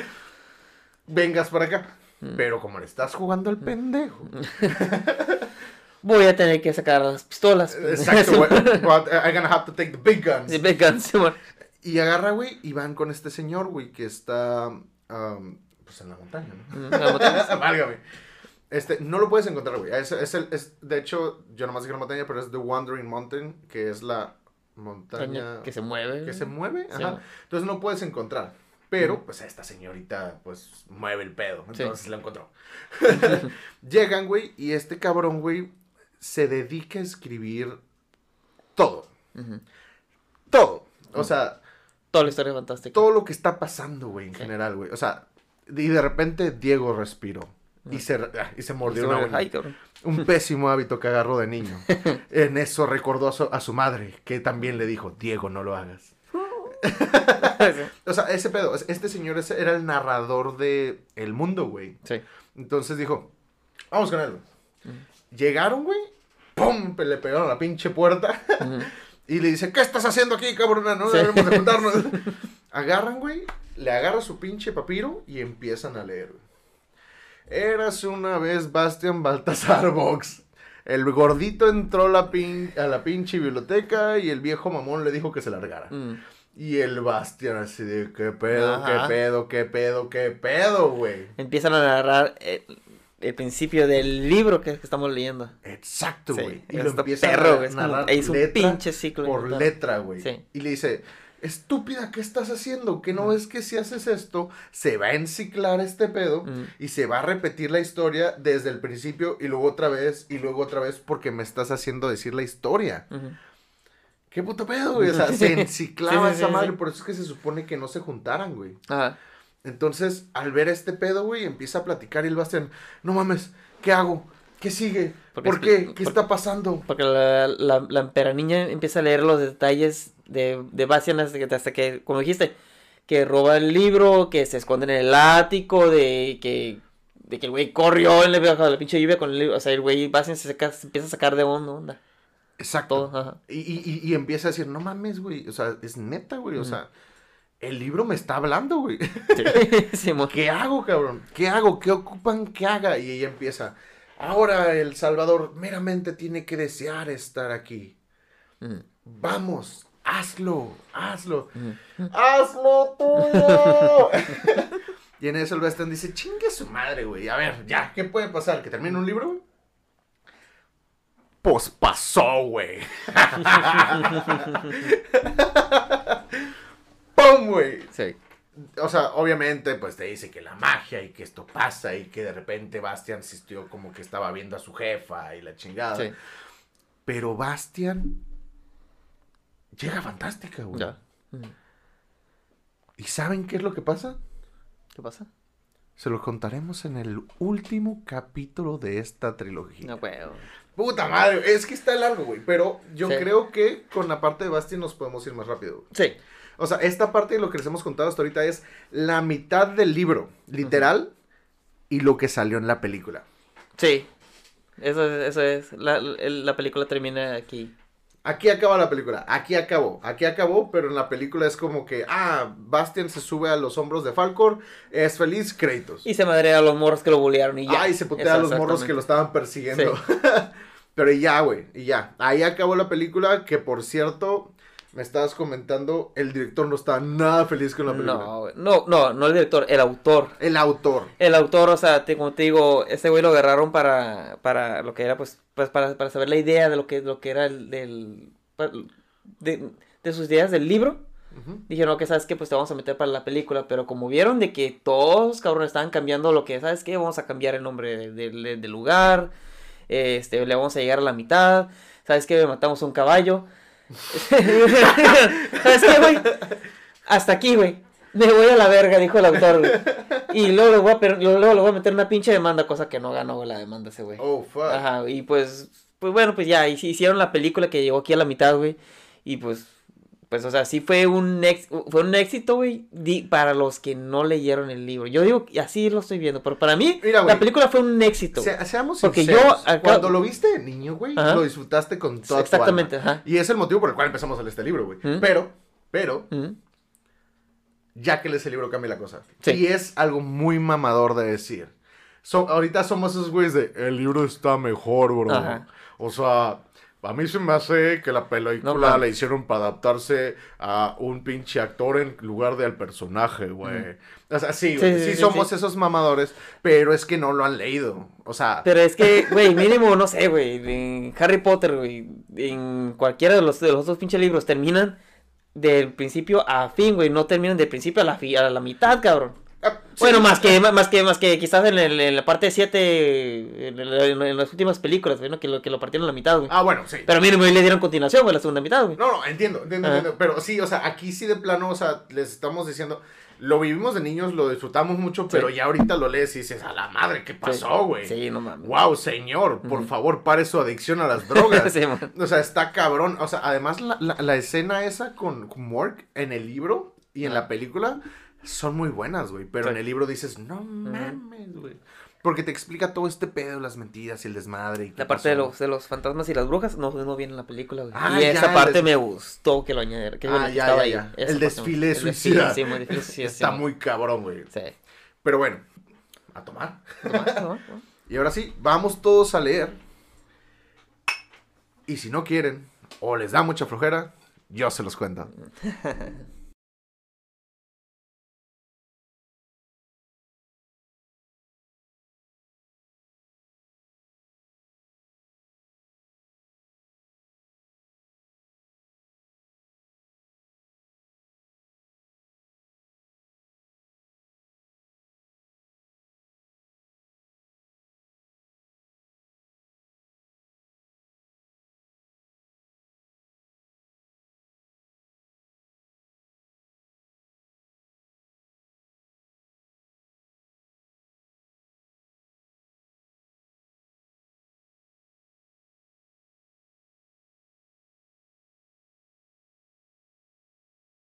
Vengas para acá. Mm. Pero como le estás jugando al pendejo. Voy a tener que sacar las pistolas. Exacto, güey. But I'm gonna have to take the big guns. Sí, vengan, sí, bueno. Y agarra, güey, y van con este señor, güey, que está, um, pues en la montaña, ¿no? Mm, la montaña. Válgame. Este, no lo puedes encontrar, güey. Es, es el, es, de hecho, yo nomás dije la montaña, pero es The Wandering Mountain, que es la montaña Que se mueve. que se mueve. Sí. Ajá. Entonces no puedes encontrar. Pero, pues esta señorita, pues, mueve el pedo. Sí. Entonces la encontró. Llegan, güey, y este cabrón, güey, se dedica a escribir todo. Todo. O sea, Toda la historia fantástica. todo lo que está pasando, güey, en Sí. general, güey. O sea, y de repente Diego respiró. Y se, ah, y se mordió una uña. Ay, cabrón. Un pésimo hábito que agarró de niño. En eso recordó a su, a su madre, que también le dijo, Diego, no lo hagas. O sea, ese pedo, este señor ese era el narrador de El Mundo, güey. Sí. Entonces dijo, vamos con él. güey". Llegaron, güey, ¡pum! Le pegaron a la pinche puerta. Y le dice, ¿qué estás haciendo aquí, cabrona? No Sí. debemos de juntarnos. Agarran, güey, le agarra su pinche papiro y empiezan a leer. Eras una vez Bastian Baltasar Box. El gordito entró la pin- a la pinche biblioteca y el viejo mamón le dijo que se largara. Mm. Y el Bastian así de, ¿qué pedo, Ajá. qué pedo, qué pedo, qué pedo, güey? Empiezan a narrar el, el principio del libro que, que estamos leyendo. Exacto, Sí, güey. Y está lo empieza perro, a es como- narrar es un pinche ciclo por letra, güey. Sí. Y le dice, estúpida, ¿qué estás haciendo? ¿Que no ves que si haces esto, se va a enciclar este pedo Mm. y se va a repetir la historia desde el principio y luego otra vez y luego otra vez porque me estás haciendo decir la historia? ¿Qué puto pedo, güey? O sea, se enciclaba Sí, sí, esa sí, madre, sí. por eso es que se supone que no se juntaran, güey. Ajá. Entonces, al ver este pedo, güey, empieza a platicar y el Bastian, no mames, ¿qué hago? ¿Qué sigue? Porque ¿Por qué? ¿Qué está pasando? Porque la, la, niña empieza a leer los detalles de, de Bastian hasta que, hasta que, como dijiste, que roba el libro, que se esconde en el ático, de que, de que el güey corrió en la, la pinche lluvia con el libro. O sea, el güey Bastian se, saca- se empieza a sacar de onda, onda. Exacto. Todo, ajá. Y, y, y- y empieza a decir, no mames, güey. O sea, es neta, güey. O sea, el libro me está hablando, güey. Sí. ¿Qué hago, cabrón? ¿Qué hago? ¿Qué ocupan que haga? Y ella empieza, ahora el Salvador meramente tiene que desear estar aquí. Ujú. Vamos, hazlo, hazlo. Ujú. ¡Hazlo tuyo! y en eso el Bastian dice, chingue su madre, güey. A ver, ya, ¿qué puede pasar? ¿Que termine un libro? Pues pasó, güey. O sea, obviamente, pues te dice que la magia y que esto pasa y que de repente Bastian asistió como que estaba viendo a su jefa y la chingada. Sí. Pero Bastian llega fantástica, güey. Ya. ¿Y saben qué es lo que pasa? ¿Qué pasa? Se lo contaremos en el último capítulo de esta trilogía. No, güey. Puta madre, es que está largo, güey. Pero yo Sí. creo que con la parte de Basti nos podemos ir más rápido. güey. Sí. O sea, esta parte de lo que les hemos contado hasta ahorita es la mitad del libro, literal, y lo que salió en la película. Sí. Eso es, eso es. La, la película termina aquí. Aquí acaba la película, aquí acabó, aquí acabó, pero en la película es como que, ah, Bastian se sube a los hombros de Falcor, es feliz, créditos. Y se madrea a los morros que lo bullearon y ya. Ay, se putea a los morros que lo estaban persiguiendo. Pero y ya, güey, y ya. Ahí acabó la película, que por cierto, me estabas comentando, el director no estaba nada feliz con la película. No, no, no, no el director, el autor. El autor. El autor, o sea, te- como te digo, ese güey lo agarraron para, para lo que era, pues, pues para, para saber la idea de lo que, lo que era el, del, pa- de, de sus ideas del libro. Dijeron, que sabes qué, pues te vamos a meter para la película, pero como vieron de que todos los cabrones estaban cambiando lo que, ¿sabes qué? Vamos a cambiar el nombre de- de- de- del lugar, este, le vamos a llegar a la mitad, ¿sabes qué? Matamos un caballo. ¿Sabes qué, güey? Hasta aquí, güey. Me voy a la verga, dijo el autor, güey. Y luego le voy a, per- luego le voy a meter una pinche demanda, cosa que no ganó güey, la demanda ese güey. Oh, fuck. Ajá, y pues, pues bueno, pues ya, hici- hicieron la película que llegó aquí a la mitad, güey. Y pues, pues, o sea, sí fue un, ex- fue un éxito, güey, para los que no leyeron el libro. Yo digo, que así lo estoy viendo, pero para mí, Mira, la película fue un éxito. Se- seamos Porque sinceros, yo acá- cuando lo viste de niño, güey, lo disfrutaste con toda tu Exactamente, alma. ajá. Y es el motivo por el cual empezamos a leer este libro, güey. ¿Mm? Pero, pero, ya que lees el libro cambia la cosa. Sí. Y es algo muy mamador de decir. So- ahorita somos esos güeyes de, el libro está mejor, bro. Ajá. O sea, a mí se me hace que la película No la hicieron para adaptarse a un pinche actor en lugar de al personaje, güey. O sea, sí, Sí, güey, sí, sí, sí, somos esos mamadores, pero es que no lo han leído. O sea, Pero es que, güey, mínimo, no sé, güey, en Harry Potter, güey, en cualquiera de los, de los otros pinches libros, terminan del principio a fin, güey, no terminan del principio a la, fi- a la mitad, cabrón. Ah, sí. Bueno, más que, más, que, más que quizás en, el- en la parte 7, en, el- en- en las últimas películas, ¿no? que, lo, que lo partieron a la mitad, güey. Ah, bueno, sí. Pero mínimo le dieron continuación, güey, la segunda mitad, güey. No, no, entiendo, entiendo, Ajá. entiendo. Pero sí, o sea, aquí sí de plano, o sea, les estamos diciendo, lo vivimos de niños, lo disfrutamos mucho, pero ya ahorita lo lees y dices, a la madre, ¿qué pasó, güey? Sí, no mames. Wow, señor, por favor, pare su adicción a las drogas. Sí. O sea, está cabrón. O sea, además la, la- la escena esa con, con Mork en el libro y en la película son muy buenas, güey. Pero Sí. en el libro dices, no mames, güey. Porque te explica todo este pedo, las mentiras y el desmadre. y La parte de los, de los fantasmas y las brujas no, no viene en la película, güey. Ah, y ya, esa parte des- me gustó que lo añadieran. Que Ah, ya, ya, ya. El desfile el suicida. Sí, muy desfile suicida. Está sí, muy cabrón, güey. Sí. Pero bueno, a tomar. Nomás, ¿no? Y ahora sí, vamos todos a leer. Y si no quieren, o les da mucha flojera, yo se los cuento.